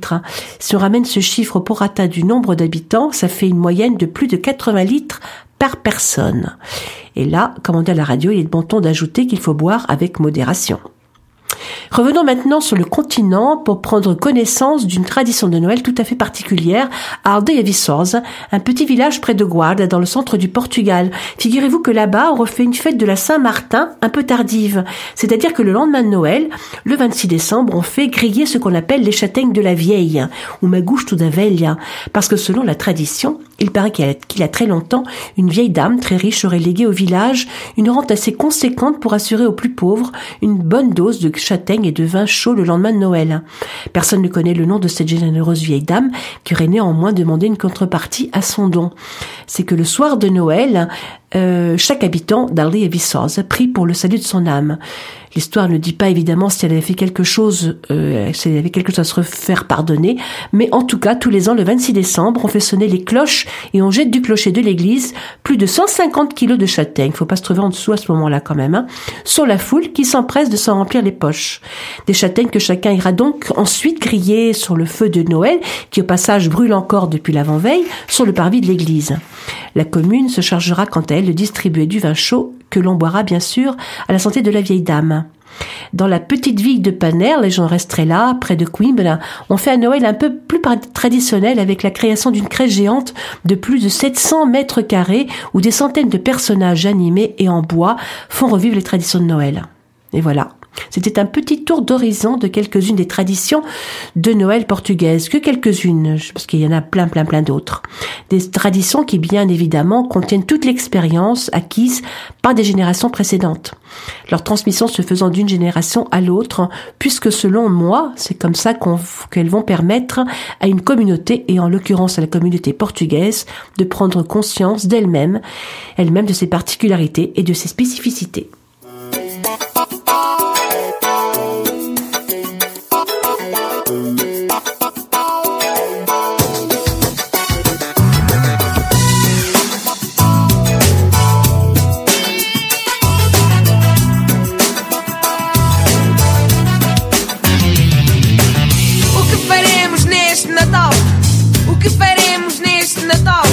[SPEAKER 1] Si on ramène ce chiffre au prorata du nombre d'habitants, ça fait une moyenne de plus de 80 litres par personne. Et là, comme on dit à la radio, il est de bon ton d'ajouter qu'il faut boire avec modération. Revenons maintenant sur le continent pour prendre connaissance d'une tradition de Noël tout à fait particulière à Aldeia-Viçosa, un petit village près de Guarda, dans le centre du Portugal. Figurez-vous que là-bas, on refait une fête de la Saint-Martin un peu tardive. C'est-à-dire que le lendemain de Noël, le 26 décembre, on fait griller ce qu'on appelle les châtaignes de la vieille, ou magouche da velha, parce que selon la tradition, il paraît qu'il y a très longtemps, une vieille dame très riche aurait légué au village une rente assez conséquente pour assurer aux plus pauvres une bonne dose de châtaignes et de vin chaud le lendemain de Noël. Personne ne connaît le nom de cette généreuse vieille dame qui aurait néanmoins demandé une contrepartie à son don. C'est que le soir de Noël, euh, chaque habitant d'Arley et Viçosa prie pour le salut de son âme. L'histoire ne dit pas évidemment si elle avait fait quelque chose, euh, si elle avait quelque chose à se faire pardonner, mais en tout cas, tous les ans, le 26 décembre, on fait sonner les cloches et on jette du clocher de l'église plus de 150 kilos de châtaignes, faut pas se trouver en dessous à ce moment-là quand même, hein, sur la foule qui s'empresse de s'en remplir les poches. Des châtaignes que chacun ira donc ensuite griller sur le feu de Noël, qui au passage brûle encore depuis l'avant-veille, sur le parvis de l'église. La commune se chargera quant à elle de distribuer du vin chaud que l'on boira bien sûr à la santé de la vieille dame. Dans la petite ville de Paner, les gens resteraient là, près de Coimbra. On fait un Noël un peu plus traditionnel avec la création d'une crèche géante de plus de 700 mètres carrés où des centaines de personnages animés et en bois font revivre les traditions de Noël. Et voilà. C'était un petit tour d'horizon de quelques-unes des traditions de Noël portugaises, que quelques-unes, parce qu'il y en a plein, plein, plein d'autres. Des traditions qui, bien évidemment, contiennent toute l'expérience acquise par des générations précédentes. Leur transmission se faisant d'une génération à l'autre, puisque selon moi, c'est comme ça qu'elles vont permettre à une communauté, et en l'occurrence à la communauté portugaise, de prendre conscience d'elle-même, elle-même de ses particularités et de ses spécificités.
[SPEAKER 8] Natal? O que faremos neste Natal?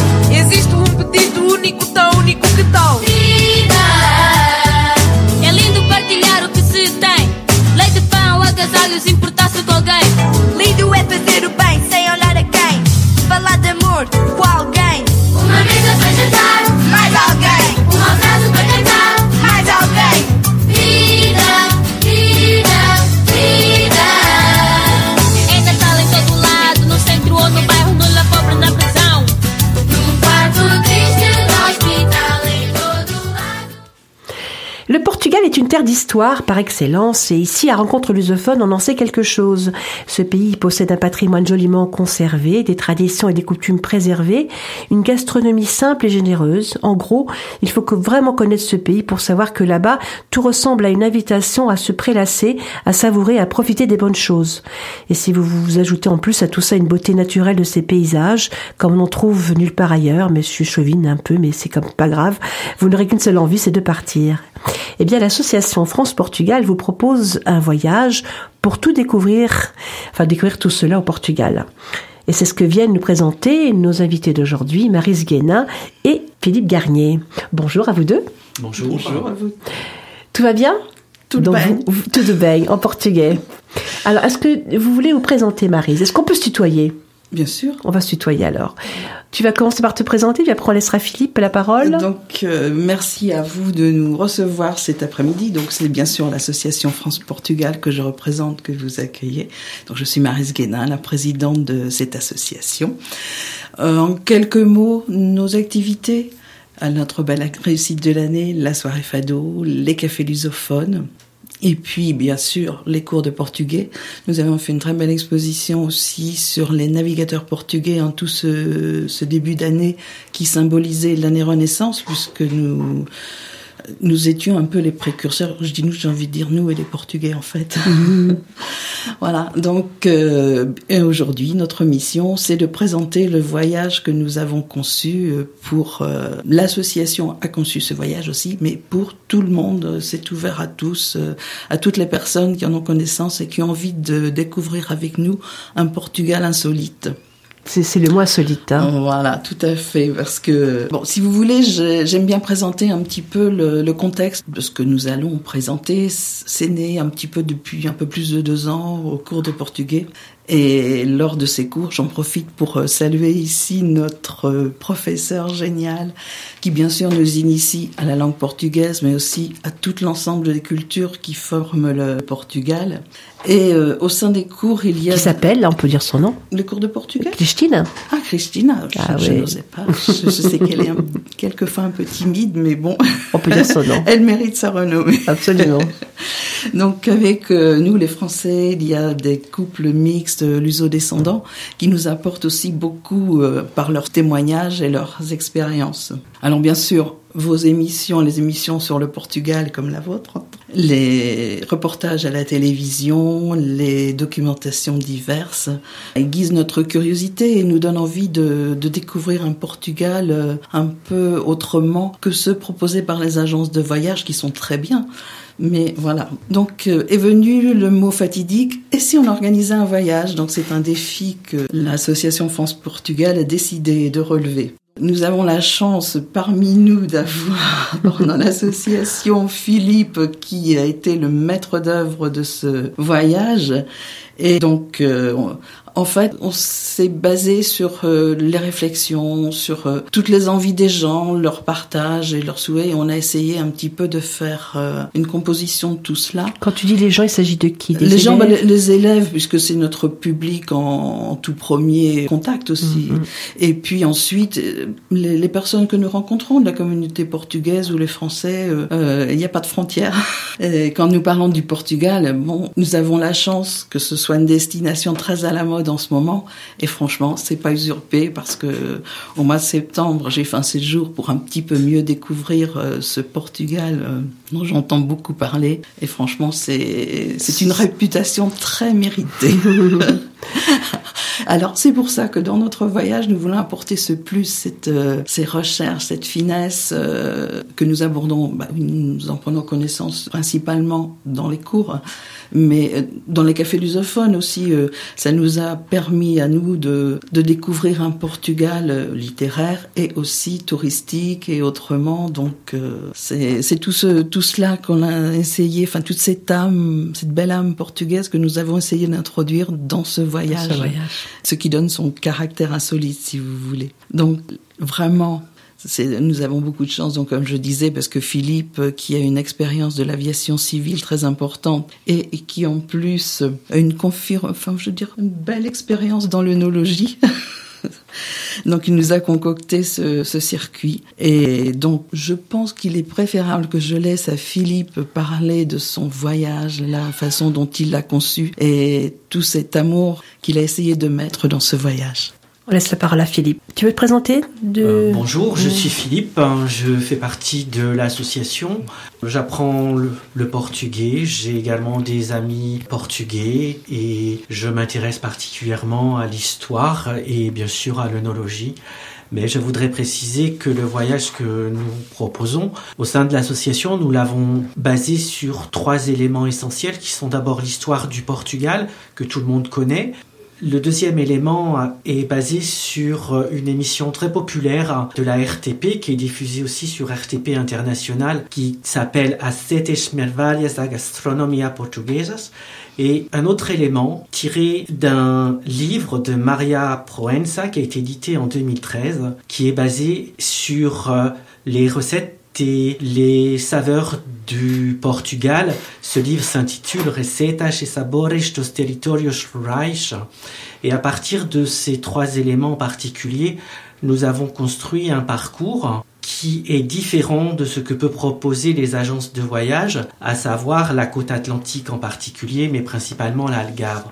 [SPEAKER 1] Terre d'histoire par excellence et ici, à Rencontre lusophone, on en sait quelque chose. Ce pays possède un patrimoine joliment conservé, des traditions et des coutumes préservées, une gastronomie simple et généreuse. En gros, il faut que vraiment connaître ce pays pour savoir que là-bas, tout ressemble à une invitation à se prélasser, à savourer, à profiter des bonnes choses. Et si vous vous ajoutez en plus à tout ça une beauté naturelle de ces paysages, comme on en trouve nulle part ailleurs, mais je chauvine un peu, mais c'est comme pas grave, vous n'aurez qu'une seule envie, c'est de partir. Eh bien, l'association France-Portugal vous propose un voyage pour tout découvrir, enfin découvrir tout cela au Portugal. Et c'est ce que viennent nous présenter nos invités d'aujourd'hui, Marise Guénin et Philippe Garnier. Bonjour à vous deux.
[SPEAKER 9] Bonjour. Bonjour à vous.
[SPEAKER 1] Tout va bien?
[SPEAKER 9] Tout
[SPEAKER 1] Donc,
[SPEAKER 9] bien.
[SPEAKER 1] vous- vous- Tout bien, en portugais. Alors, est-ce que vous voulez vous présenter, Marise Est-ce qu'on peut se tutoyer?
[SPEAKER 9] Bien sûr.
[SPEAKER 1] On va se tutoyer alors. Tu vas commencer par te présenter, puis après on laissera Philippe la parole.
[SPEAKER 9] Donc, euh, merci à vous de nous recevoir cet après-midi. Donc, c'est bien sûr l'association France-Portugal que je représente, que vous accueillez. Donc, je suis Marise Guénin, la présidente de cette association. Euh, en quelques mots, nos activités à notre belle réussite de l'année, la soirée fado, les cafés lusophones. Et puis, bien sûr, les cours de portugais. Nous avons fait une très belle exposition aussi sur les navigateurs portugais en tout ce, début d'année qui symbolisait l'année Renaissance, puisque nous, nous étions un peu les précurseurs. Je dis nous, j'ai envie de dire nous et les Portugais en fait. voilà. Donc, euh, et aujourd'hui, notre mission, c'est de présenter le voyage que nous avons conçu euh, pour euh, l'association a conçu ce voyage aussi, mais pour tout le monde, c'est ouvert à tous, euh, à toutes les personnes qui en ont connaissance et qui ont envie de découvrir avec nous un Portugal insolite.
[SPEAKER 1] C'est le mot insolite. hein.
[SPEAKER 9] Voilà, tout à fait, parce que bon, si vous voulez, j'ai- j'aime bien présenter un petit peu le, le contexte de ce que nous allons présenter. C'est né un petit peu depuis un peu plus de deux ans au cours de portugais. Et lors de ces cours, j'en profite pour euh, saluer ici notre euh, professeur génial, qui bien sûr nous initie à la langue portugaise, mais aussi à tout l'ensemble des cultures qui forment le Portugal. Et euh, au sein des cours, il y a
[SPEAKER 1] Qui s'appelle, là on peut dire son nom,
[SPEAKER 9] le cours de portugais.
[SPEAKER 1] Christine.
[SPEAKER 9] Ah, Christina, je,
[SPEAKER 1] Ah
[SPEAKER 9] je
[SPEAKER 1] oui.
[SPEAKER 9] n'osais pas. Je, je sais qu'elle est un- quelquefois un peu timide, mais bon,
[SPEAKER 1] On peut dire son nom.
[SPEAKER 9] elle mérite sa renommée.
[SPEAKER 1] Absolument.
[SPEAKER 9] Donc avec euh, nous les Français, il y a des couples mixtes euh, luso-descendants qui nous apportent aussi beaucoup euh, par leurs témoignages et leurs expériences. Alors bien sûr, vos émissions, les émissions sur le Portugal comme la vôtre, les reportages à la télévision, les documentations diverses aiguisent notre curiosité et nous donnent envie de, de découvrir un Portugal euh, un peu autrement que ceux proposés par les agences de voyage qui sont très bien. Mais voilà. Donc euh, est venu le mot fatidique. Et si on organisait un voyage? Donc c'est un défi que l'association France-Portugal a décidé de relever. Nous avons la chance parmi nous d'avoir dans l'association Philippe qui a été le maître d'œuvre de ce voyage. Et donc, euh, en fait, on s'est basé sur euh, les réflexions, sur euh, toutes les envies des gens, leur partage et leurs souhaits. Et on a essayé un petit peu de faire euh, une composition de tout cela.
[SPEAKER 1] Quand tu dis les gens, il s'agit de qui? Des
[SPEAKER 9] Les gens, bah, les, les élèves, puisque c'est notre public en, en tout premier contact aussi.
[SPEAKER 1] Mhm.
[SPEAKER 9] Et puis ensuite, les, les personnes que nous rencontrons de la communauté portugaise ou les Français, il n'y a pas de frontières. Et quand nous parlons du Portugal, bon, nous avons la chance que ce soit une destination très à la mode en ce moment. Et franchement, c'est pas usurpé parce que au mois de septembre, j'ai fait un séjour pour un petit peu mieux découvrir euh, ce Portugal euh, dont j'entends beaucoup parler. Et franchement, c'est c'est une réputation très méritée. Alors c'est pour ça que dans notre voyage, nous voulons apporter ce plus, cette, euh, ces recherches, cette finesse euh, que nous abordons. Bah, nous en prenons connaissance principalement dans les cours, mais euh, dans les cafés lusophones aussi. euh, ça nous a permis à nous de, de découvrir un Portugal euh, littéraire et aussi touristique et autrement. Donc euh, c'est c'est tout ce tout cela qu'on a essayé, enfin toute cette âme, cette belle âme portugaise que nous avons essayé d'introduire dans ce voyage
[SPEAKER 1] Ce voyage.
[SPEAKER 9] ce qui donne son caractère insolite, si vous voulez. Donc, vraiment, nous avons beaucoup de chance, donc comme je disais, parce que Philippe, euh, qui a une expérience de l'aviation civile très importante et, qui en plus a une confir- enfin, je veux dire, une belle expérience dans l'œnologie. donc il nous a concocté ce, ce circuit. Et donc je pense qu'il est préférable que je laisse à Philippe parler de son voyage, la façon dont il l'a conçu et tout cet amour qu'il a essayé de mettre dans ce voyage.
[SPEAKER 1] On laisse la parole à Philippe. Tu veux te présenter de...
[SPEAKER 10] Euh, bonjour, je suis Philippe, hein, je fais partie de l'association. J'apprends le, le portugais, j'ai également des amis portugais et je m'intéresse particulièrement à l'histoire et bien sûr à l'œnologie. Mais je voudrais préciser que le voyage que nous proposons au sein de l'association, nous l'avons basé sur trois éléments essentiels qui sont d'abord l'histoire du Portugal, que tout le monde connaît, le deuxième élément est basé sur euh, une émission très populaire de la RTP qui est diffusée aussi sur RTP International qui s'appelle As Sete Mervalhas da Gastronomia Portuguesas et un autre élément tiré d'un livre de Maria Proença qui a été édité en 2013 qui est basé sur euh, les recettes et les saveurs du Portugal. Ce livre s'intitule Recetas e Sabores dos Territórios Rurais. Et à partir de ces trois éléments particuliers, nous avons construit un parcours qui est différent de ce que peut proposer les agences de voyage, à savoir la côte atlantique en particulier, mais principalement l'Algarve.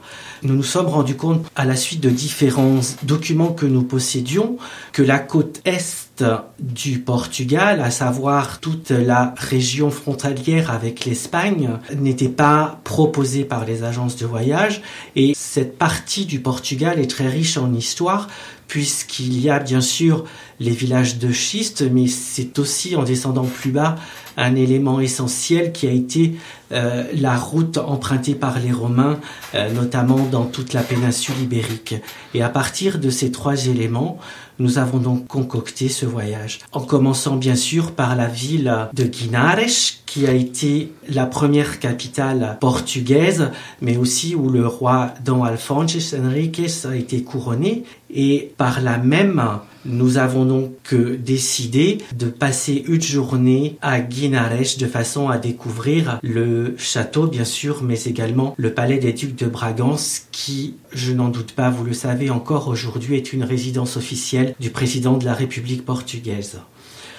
[SPEAKER 10] Nous nous sommes rendus compte, à la suite de différents documents que nous possédions, que la côte est du Portugal, à savoir toute la région frontalière avec l'Espagne, n'était pas proposée par les agences de voyage et cette partie du Portugal est très riche en histoire puisqu'il y a bien sûr les villages de schiste, mais c'est aussi en descendant plus bas un élément essentiel qui a été euh, la route empruntée par les Romains, euh, notamment dans toute la péninsule ibérique. Et à partir de ces trois éléments, nous avons donc concocté ce voyage, en commençant bien sûr par la ville de Guinares, qui a été la première capitale portugaise, mais aussi où le roi Don Alfonso Henriques a été couronné, et par là même, nous avons donc décidé de passer une journée à Guinares de façon à découvrir le château, bien sûr, mais également le palais des ducs de Bragance, qui, je n'en doute pas, vous le savez encore aujourd'hui, est une résidence officielle du président de la République portugaise.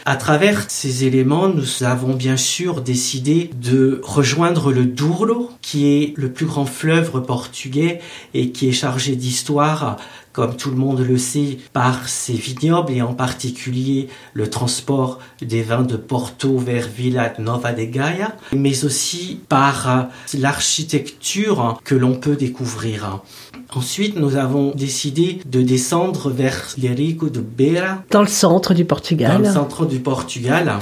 [SPEAKER 10] À travers ces éléments, nous avons bien sûr décidé de rejoindre le Douro, qui est le plus grand fleuve portugais et qui est chargé d'histoire, comme tout le monde le sait, par ses vignobles et en particulier le transport des vins de Porto vers Villa Nova de Gaia, mais aussi par l'architecture que l'on peut découvrir. Ensuite, nous avons décidé de descendre vers l'Erico de Beira.
[SPEAKER 1] Dans le centre du Portugal.
[SPEAKER 10] Dans le centre du Portugal,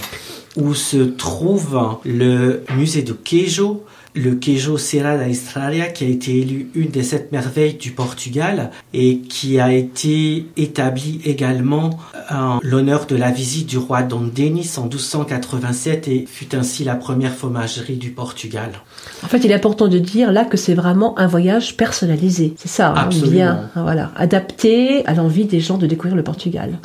[SPEAKER 10] où se trouve le musée de Queijo, le Queijo Serra da Estrada, qui a été élu une des sept merveilles du Portugal et qui a été établi également en l'honneur de la visite du roi Dom Denis en 1287 et fut ainsi la première fromagerie du Portugal.
[SPEAKER 1] En fait, il est important de dire là que c'est vraiment un voyage personnalisé. C'est ça, hein, bien, voilà, adapté à l'envie des gens de découvrir le Portugal.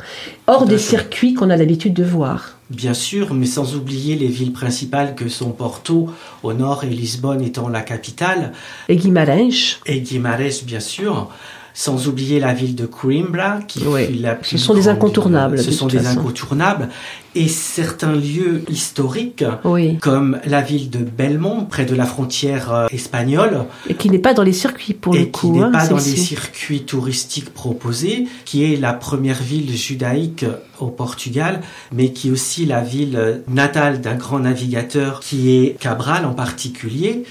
[SPEAKER 1] Hors des circuits qu'on a l'habitude de voir.
[SPEAKER 10] Bien sûr, mais sans oublier les villes principales que sont Porto au nord et Lisbonne étant la capitale.
[SPEAKER 1] Et Guimarães.
[SPEAKER 10] Et Guimarães, bien sûr sans oublier la ville de Coimbra, qui
[SPEAKER 1] oui.
[SPEAKER 10] la plus
[SPEAKER 1] Ce sont des incontournables.
[SPEAKER 10] Ce
[SPEAKER 1] de
[SPEAKER 10] sont des
[SPEAKER 1] façon.
[SPEAKER 10] incontournables. Et certains lieux historiques,
[SPEAKER 1] Oui.
[SPEAKER 10] comme la ville de Belmont, près de la frontière euh, espagnole,
[SPEAKER 1] Et qui n'est pas dans les circuits pour
[SPEAKER 10] et
[SPEAKER 1] le
[SPEAKER 10] qui
[SPEAKER 1] coup.
[SPEAKER 10] n'est
[SPEAKER 1] hein,
[SPEAKER 10] pas dans les circuits touristiques proposés, qui est la première ville judaïque au Portugal, mais qui est aussi la ville natale d'un grand navigateur qui est Cabral en particulier.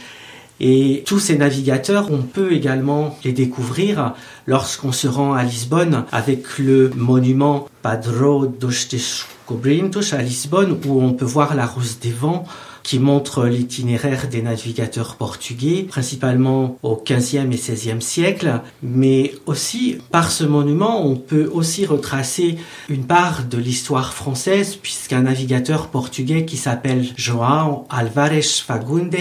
[SPEAKER 10] Et tous ces navigateurs, on peut également les découvrir lorsqu'on se rend à Lisbonne avec le monument Padro dos Descobrimentos à Lisbonne où on peut voir la Rose des Vents qui montre l'itinéraire des navigateurs portugais, principalement au 15e et 16e siècle, mais aussi par ce monument, on peut aussi retracer une part de l'histoire française, puisqu'un navigateur portugais qui s'appelle João Alvarez Fagundes,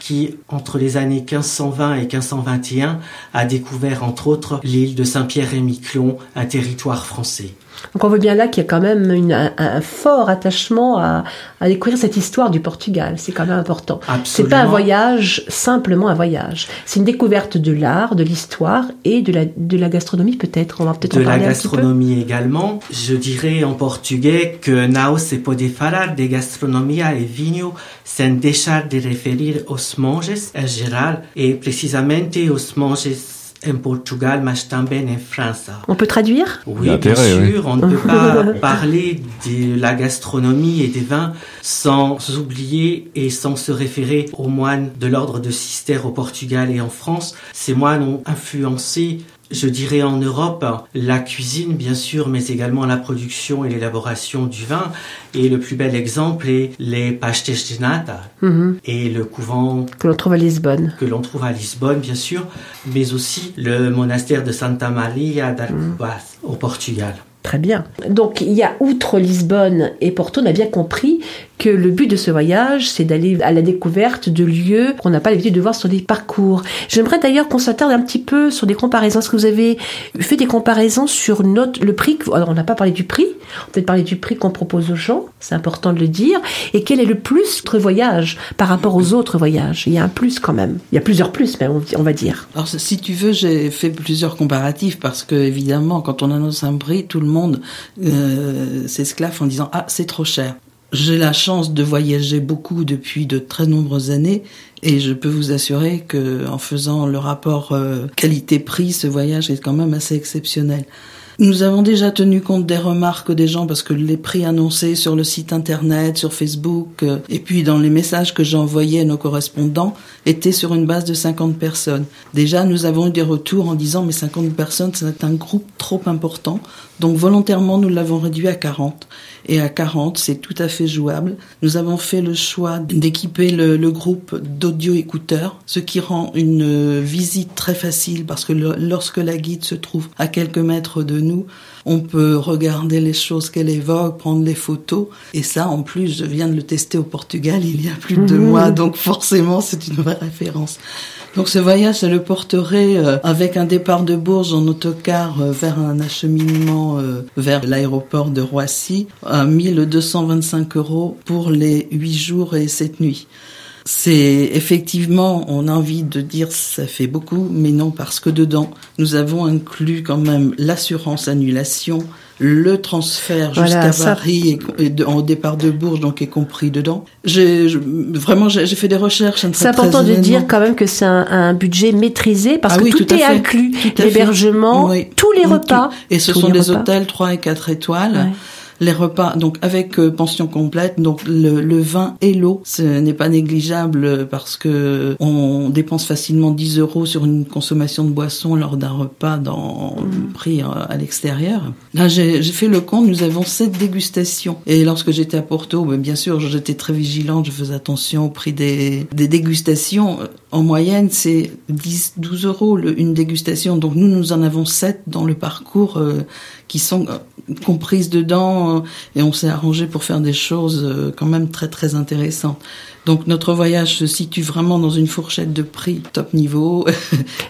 [SPEAKER 10] qui entre les années 1520 et 1521 a découvert entre autres l'île de Saint-Pierre et Miquelon, un territoire français.
[SPEAKER 1] Donc on voit bien là qu'il y a quand même une- un, un fort attachement à, à découvrir cette histoire du Portugal. C'est quand même important. C'est pas un voyage simplement un voyage. C'est une découverte de l'art, de l'histoire et de la, de la gastronomie peut-être. On va peut-être
[SPEAKER 10] De
[SPEAKER 1] en
[SPEAKER 10] la
[SPEAKER 1] parler un petit peu.
[SPEAKER 10] gastronomie également. Je dirais en portugais que não se pode falar de gastronomia e vinho sem deixar de referir os monges em geral e precisamente os monges em Portugal, também em França.
[SPEAKER 1] On peut traduire?
[SPEAKER 10] Oui, bien
[SPEAKER 2] oui.
[SPEAKER 10] sûr, on ne peut pas parler de la gastronomie et des vins sans oublier et sans se référer aux moines de l'ordre de Cister au Portugal et en France. Ces moines ont influencé, je dirais en Europe, la cuisine bien sûr, mais également la production et l'élaboration du vin. Et le plus bel exemple est les pastes de nata
[SPEAKER 1] Mhm.
[SPEAKER 10] et le couvent
[SPEAKER 1] que l'on trouve à Lisbonne.
[SPEAKER 10] que l'on trouve à Lisbonne, bien sûr, mais aussi le monastère de Santa Maria d'Alcubas au Portugal.
[SPEAKER 1] Très bien. Donc, il y a, outre Lisbonne et Porto, on a bien compris que le but de ce voyage, c'est d'aller à la découverte de lieux qu'on n'a pas l'habitude de voir sur des parcours. J'aimerais d'ailleurs qu'on s'attarde un petit peu sur des comparaisons. Est-ce que vous avez fait des comparaisons sur notre, le prix Alors, on n'a pas parlé du prix. On peut parler du prix qu'on propose aux gens. C'est important de le dire. Et quel est le plus notre voyage par rapport aux autres voyages? Il y a un plus quand même. Il y a plusieurs plus, on- on va dire.
[SPEAKER 9] Alors, si tu veux, j'ai fait plusieurs comparatifs parce que, évidemment, quand on annonce un prix, tout le monde euh, s'esclaffe en disant Ah, c'est trop cher. J'ai la chance de voyager beaucoup depuis de très nombreuses années et je peux vous assurer que en faisant le rapport euh, qualité-prix, ce voyage est quand même assez exceptionnel. Nous avons déjà tenu compte des remarques des gens parce que les prix annoncés sur le site internet, sur Facebook, euh, et puis dans les messages que j'envoyais à nos correspondants étaient sur une base de 50 personnes. Déjà, nous avons eu des retours en disant mais 50 personnes, c'est un groupe trop important. Donc volontairement, nous l'avons réduit à 40. Et à 40, c'est tout à fait jouable. Nous avons fait le choix d'équiper le, le groupe d'audio-écouteurs, ce qui rend une euh, visite très facile parce que le- lorsque la guide se trouve à quelques mètres de nous, on peut regarder les choses qu'elle évoque, prendre les photos. Et ça, en plus, je viens de le tester au Portugal il y a plus de deux
[SPEAKER 1] Mhm.
[SPEAKER 9] mois, donc forcément, c'est une vraie référence. Donc ce voyage, je le porterai euh, avec un départ de Bourges en autocar euh, vers un acheminement euh, vers l'aéroport de Roissy à 1225 euros pour les huit jours et sept nuits. C'est effectivement, on a envie de dire ça fait beaucoup, mais non parce que dedans, nous avons inclus quand même l'assurance annulation, le transfert
[SPEAKER 1] Voilà,
[SPEAKER 9] jusqu'à
[SPEAKER 1] ça-
[SPEAKER 9] Paris et, et de- en départ de Bourges, donc est compris dedans. J'ai je- vraiment j'ai fait des recherches.
[SPEAKER 1] C'est important de dire quand même que c'est un, un budget maîtrisé parce
[SPEAKER 9] Ah
[SPEAKER 1] que
[SPEAKER 9] oui,
[SPEAKER 1] tout, est inclus. L'hébergement,
[SPEAKER 9] Oui.
[SPEAKER 1] tous les repas.
[SPEAKER 9] Et ce sont des
[SPEAKER 1] repas.
[SPEAKER 9] hôtels 3 et 4 étoiles.
[SPEAKER 1] Ouais.
[SPEAKER 9] Les repas, donc avec euh, pension complète, donc le, le vin et l'eau, ce n'est pas négligeable parce que on dépense facilement 10 euros sur une consommation de boisson lors d'un repas dans le prix euh, à l'extérieur. Là, j'ai fait le compte, nous avons sept dégustations. Et lorsque j'étais à Porto, ben, bien sûr, j'étais très vigilante, je faisais attention au prix des, des dégustations. En moyenne, c'est 10, 12 euros une dégustation. Donc nous, nous en avons sept dans le parcours euh, qui sont euh, comprises dedans euh, et on s'est arrangé pour faire des choses euh, quand même très très intéressantes. Donc notre voyage se situe vraiment dans une fourchette de prix top niveau.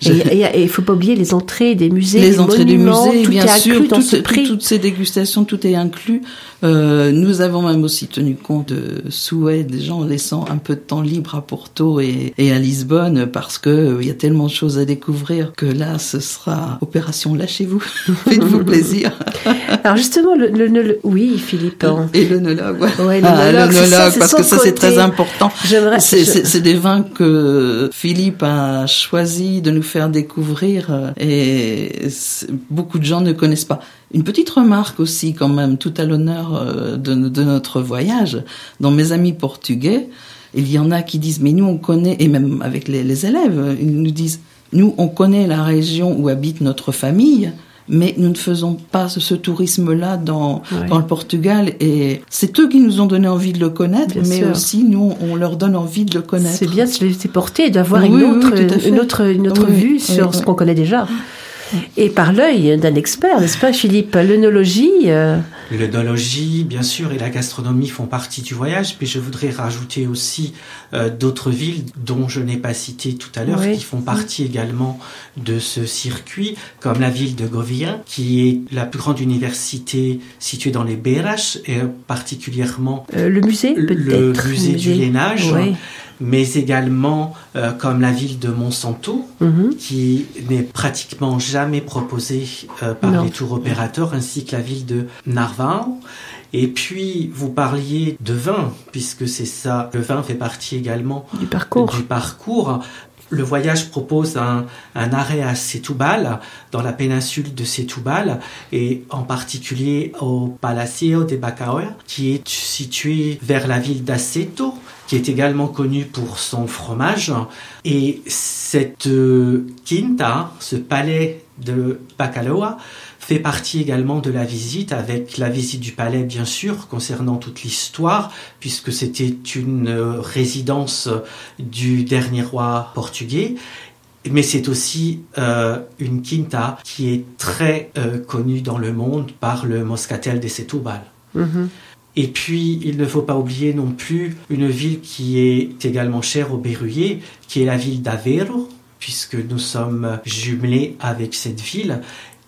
[SPEAKER 1] Et il faut pas oublier les entrées des musées,
[SPEAKER 9] les
[SPEAKER 1] des
[SPEAKER 9] entrées des
[SPEAKER 1] monuments,
[SPEAKER 9] musées,
[SPEAKER 1] tout
[SPEAKER 9] bien
[SPEAKER 1] est inclus
[SPEAKER 9] sûr,
[SPEAKER 1] dans
[SPEAKER 9] toutes,
[SPEAKER 1] ce prix.
[SPEAKER 9] toutes ces dégustations, tout est inclus. Euh, nous avons même aussi tenu compte de souhaits des gens en laissant un peu de temps libre à Porto et, et à Lisbonne parce que euh, il y a tellement de choses à découvrir que là, ce sera opération lâchez-vous, faites-vous plaisir.
[SPEAKER 1] Alors justement, le, le- le- oui, Philippe.
[SPEAKER 9] Et l'œnologue, ouais.
[SPEAKER 1] Ouais,
[SPEAKER 9] Ah,
[SPEAKER 1] l'œnologue,
[SPEAKER 9] parce que ça c'est très important. C'est des vins que Philippe a choisi de nous faire découvrir euh, et beaucoup de gens ne connaissent pas. Une petite remarque aussi quand même, tout à l'honneur euh, de, de notre voyage. Dans mes amis portugais, il y en a qui disent mais nous on connaît et même avec les, les élèves, ils nous disent nous on connaît la région où habite notre famille. Mais nous ne faisons pas ce, ce tourisme-là dans,
[SPEAKER 1] Ouais.
[SPEAKER 9] dans le Portugal et c'est eux qui nous ont donné envie de le connaître,
[SPEAKER 1] Bien
[SPEAKER 9] mais
[SPEAKER 1] sûr.
[SPEAKER 9] aussi nous on leur donne envie de le connaître.
[SPEAKER 1] C'est bien de se laisser porter et d'avoir
[SPEAKER 9] Oui,
[SPEAKER 1] une autre,
[SPEAKER 9] oui,
[SPEAKER 1] une autre, une autre
[SPEAKER 9] Oui,
[SPEAKER 1] vue sur ce qu'on connaît déjà. Et par l'œil d'un expert, n'est-ce pas, Philippe? L'œnologie, euh,
[SPEAKER 10] L'œnologie, bien sûr, et la gastronomie font partie du voyage, mais je voudrais rajouter aussi euh, d'autres villes dont je n'ai pas cité tout à l'heure,
[SPEAKER 1] Oui.
[SPEAKER 10] qui font partie également de ce circuit, comme la ville de Govia, qui est la plus grande université située dans les Beraches, et particulièrement
[SPEAKER 1] Euh, le musée,
[SPEAKER 10] le
[SPEAKER 1] peut-être
[SPEAKER 10] musée du Lénage,
[SPEAKER 1] Oui.
[SPEAKER 10] mais également euh, comme la ville de Monsanto,
[SPEAKER 1] Mhm.
[SPEAKER 10] qui n'est pratiquement jamais proposée euh, par
[SPEAKER 1] Non.
[SPEAKER 10] les tours opérateurs, ainsi que la ville de Et puis, vous parliez de vin, puisque c'est ça, le vin fait partie également
[SPEAKER 1] Du parcours.
[SPEAKER 10] du parcours. Le voyage propose un, un arrêt à Setúbal, dans la péninsule de Setúbal, et en particulier au Palacio de Bacaoa, qui est situé vers la ville d'Aceto, qui est également connu pour son fromage. Et cette euh, quinta, ce palais de Bacaloa, fait partie également de la visite, avec la visite du palais bien sûr, concernant toute l'histoire, puisque c'était une euh, résidence du dernier roi portugais. Mais c'est aussi euh, une quinta qui est très euh, connue dans le monde par le Moscatel de Setúbal.
[SPEAKER 1] Mhm.
[SPEAKER 10] Et puis, il ne faut pas oublier non plus une ville qui est également chère aux Berruyers, qui est la ville d'Aveiro, puisque nous sommes jumelés avec cette ville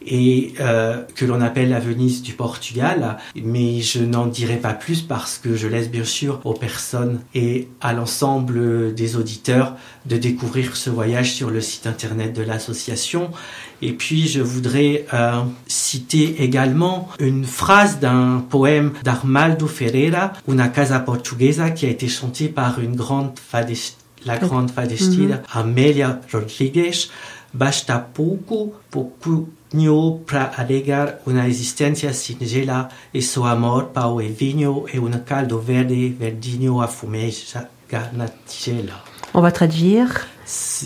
[SPEAKER 10] et euh, que l'on appelle la Venise du Portugal. Mais je n'en dirai pas plus parce que je laisse bien sûr aux personnes et à l'ensemble des auditeurs de découvrir ce voyage sur le site internet de l'association. Et puis je voudrais euh, citer également une phrase d'un poème d'Armaldo Ferreira, Una casa portuguesa, qui a été chanté par une grande fadeste, la grande fadestida Amélia Rodrigues. Basta pouco, pouquinho para alegar uma existência singela e seu amor para o vinho e um caldo verde verdinho a fumeja na tigela.
[SPEAKER 1] On va traduire.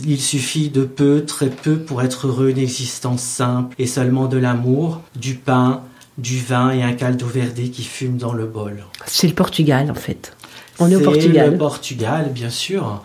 [SPEAKER 10] Il suffit de peu, très peu, pour être heureux une existence simple et seulement de l'amour, du pain, du vin et un caldo verde qui fume dans le bol.
[SPEAKER 1] C'est le Portugal, en fait. On est au
[SPEAKER 10] C'est
[SPEAKER 1] Portugal.
[SPEAKER 10] le Portugal, bien sûr.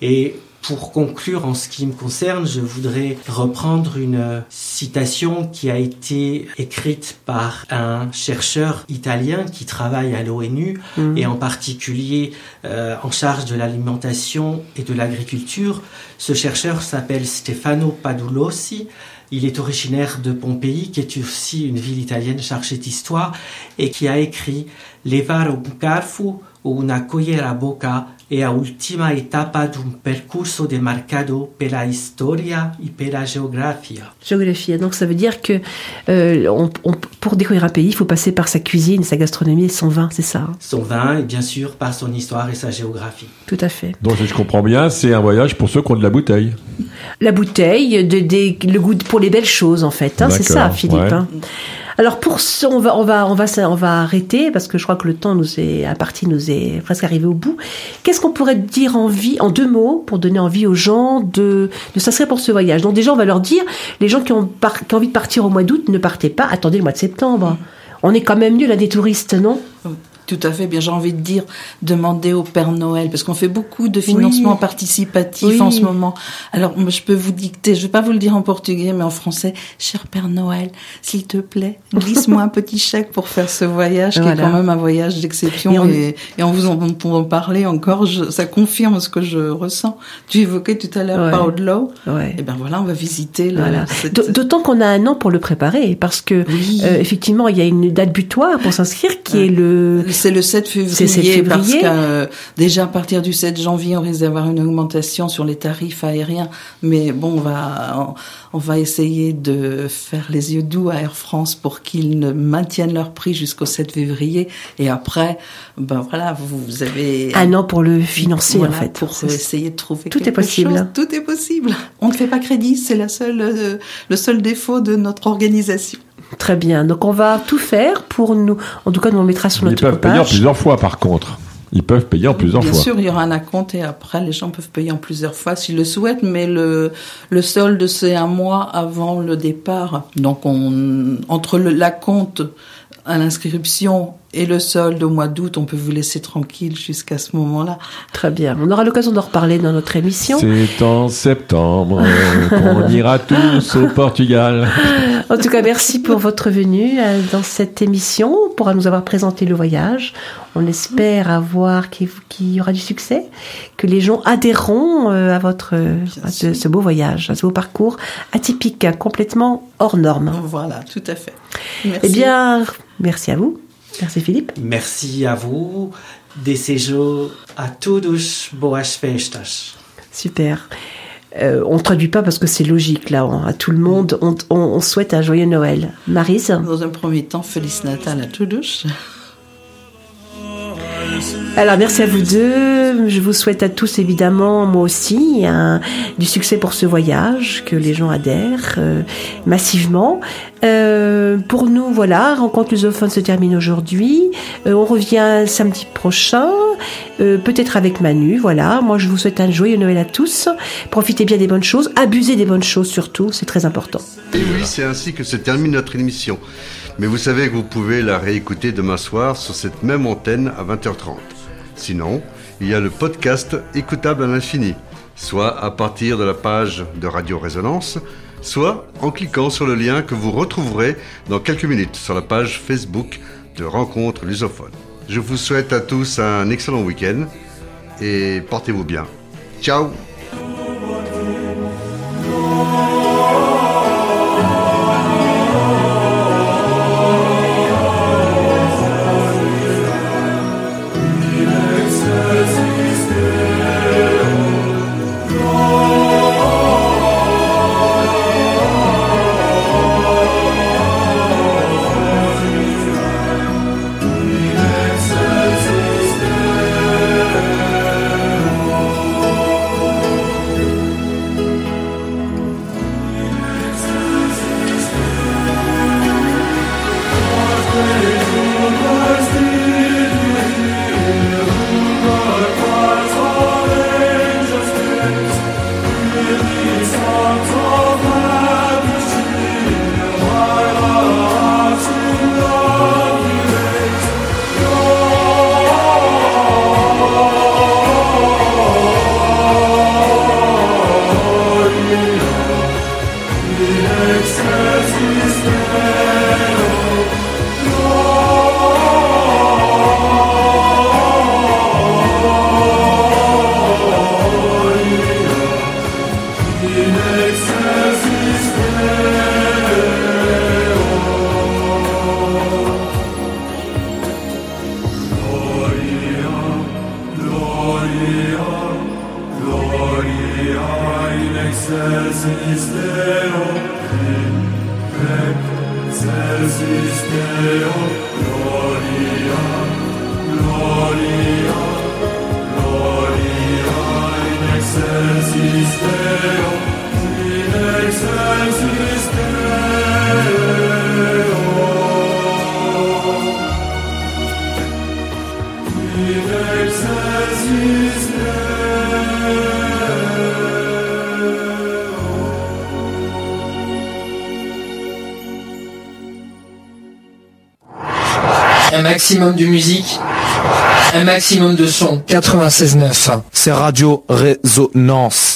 [SPEAKER 10] Et pour conclure en ce qui me concerne, je voudrais reprendre une citation qui a été écrite par un chercheur italien qui travaille à l'ONU
[SPEAKER 1] Mhm.
[SPEAKER 10] et en particulier euh, en charge de l'alimentation et de l'agriculture. Ce chercheur s'appelle Stefano Padulossi. Il est originaire de Pompéi, qui est aussi une ville italienne chargée d'histoire, et qui a écrit Levare un carfu o una colliera a boca è a ultima etapa d'un percorso demarcado per la storia e per la geografia.
[SPEAKER 1] Géographie. Donc ça veut dire que euh, on- on- pour découvrir un pays, il faut passer par sa cuisine, sa gastronomie et son vin, c'est ça. hein?
[SPEAKER 10] Son vin et bien sûr par son histoire et sa géographie.
[SPEAKER 1] Tout à fait.
[SPEAKER 2] Donc, si je comprends bien, c'est un voyage pour ceux qui ont de la bouteille.
[SPEAKER 1] La bouteille, de, le goût pour les belles choses en fait. hein, c'est ça, Philippe.
[SPEAKER 2] ouais.
[SPEAKER 1] hein. Alors pour ce, on va, on va, on va, on va arrêter parce que je crois que le temps nous est, à partie nous est presque arrivé au bout. Qu'est-ce qu'on pourrait dire en vie, en deux mots, pour donner envie aux gens de, de s'inscrire pour ce voyage? Donc déjà, on va leur dire, les gens qui ont, par- qui ont envie de partir au mois d'août, ne partez pas, attendez le mois de septembre. On est quand même mieux là des touristes, non?
[SPEAKER 9] Tout à fait, bien j'ai envie de dire, demander au Père Noël, parce qu'on fait beaucoup de financement
[SPEAKER 1] Oui.
[SPEAKER 9] participatif
[SPEAKER 1] Oui.
[SPEAKER 9] en ce moment. Alors, je peux vous dicter, je vais pas vous le dire en portugais, mais en français, cher Père Noël, s'il te plaît, glisse-moi un petit chèque pour faire ce voyage, qui est quand même un voyage d'exception,
[SPEAKER 1] Et on-
[SPEAKER 9] et, et en vous en, en parler encore, je- ça confirme ce que je ressens. Tu évoquais tout à l'heure
[SPEAKER 1] Ouais.
[SPEAKER 9] Paolo,
[SPEAKER 1] Ouais.
[SPEAKER 9] et ben voilà, on va visiter
[SPEAKER 1] Voilà.
[SPEAKER 9] cette-
[SPEAKER 1] D'autant qu'on a un an pour le préparer, parce que
[SPEAKER 9] Oui.
[SPEAKER 1] euh, effectivement, il y a une date butoir pour s'inscrire qui
[SPEAKER 9] Ouais.
[SPEAKER 1] est le
[SPEAKER 9] C'est le 7 février,
[SPEAKER 1] C'est 7
[SPEAKER 9] parce que euh, déjà à partir du 7 janvier, on risque d'avoir une augmentation sur les tarifs aériens. Mais bon, on va, on, on va essayer de faire les yeux doux à Air France pour qu'ils ne maintiennent leur prix jusqu'au 7 février. Et après, ben voilà, vous, vous avez
[SPEAKER 1] un an pour le financer
[SPEAKER 9] voilà,
[SPEAKER 1] en fait.
[SPEAKER 9] pour essayer de trouver
[SPEAKER 1] Tout est possible.
[SPEAKER 9] chose. Tout est possible. On ne fait pas crédit, c'est la seule, euh, le seul défaut de notre organisation.
[SPEAKER 1] Très bien. Donc on va tout faire pour nous. En tout cas, nous on mettra sur
[SPEAKER 2] Ils
[SPEAKER 1] notre
[SPEAKER 2] peuvent payer en plusieurs fois, par contre. Ils peuvent payer en plusieurs
[SPEAKER 9] Bien
[SPEAKER 2] fois.
[SPEAKER 9] sûr, il y aura un acompte et après, les gens peuvent payer en plusieurs fois s'ils le souhaitent, mais le, le solde, c'est un mois avant le départ. Donc, on, entre le, l'acompte à l'inscription Et le solde au mois d'août, on peut vous laisser tranquille jusqu'à ce moment-là.
[SPEAKER 1] Très bien. On aura l'occasion d'en reparler dans notre émission.
[SPEAKER 2] C'est en septembre qu'on ira tous au Portugal.
[SPEAKER 1] En tout cas, merci pour votre venue euh, dans cette émission, pour nous avoir présenté le voyage. On espère avoir qu'il y aura du succès, que les gens adhéreront euh, à votre à ce, ce beau voyage, à ce beau parcours atypique, hein, complètement hors norme.
[SPEAKER 9] Voilà, tout à fait. Merci.
[SPEAKER 1] Eh bien, merci à vous. Merci Philippe.
[SPEAKER 10] Merci à vous. Desejo a todos boas festas.
[SPEAKER 1] Super. Euh, on ne traduit pas parce que c'est logique là. on- à tout le monde, on, on- on souhaite un joyeux Noël. Marise?
[SPEAKER 9] Dans un premier temps, Feliz Natal à tous.
[SPEAKER 1] Alors merci à vous deux. Je vous souhaite à tous évidemment, moi aussi, du succès pour ce voyage, que les gens adhèrent euh, massivement. Euh, pour nous, voilà, rencontre lusophone se termine aujourd'hui. Euh, on revient samedi prochain, peut-être avec Manu. Voilà, moi je vous souhaite un joyeux Noël à tous. Profitez bien des bonnes choses, abusez des bonnes choses surtout, c'est très important.
[SPEAKER 11] Et oui, c'est ainsi que se termine notre émission. Mais vous savez que vous pouvez la réécouter demain soir sur cette même antenne à 20h30. Sinon, il y a le podcast écoutable à l'infini, soit à partir de la page de Radio Résonance, soit en cliquant sur le lien que vous retrouverez dans quelques minutes sur la page Facebook de Rencontre Lusophone. Je vous souhaite à tous un excellent week-end et portez-vous bien. Ciao
[SPEAKER 12] the excess is
[SPEAKER 13] there. Maximum de musique, un maximum de son. 96.9.
[SPEAKER 14] C'est Radio Résonance.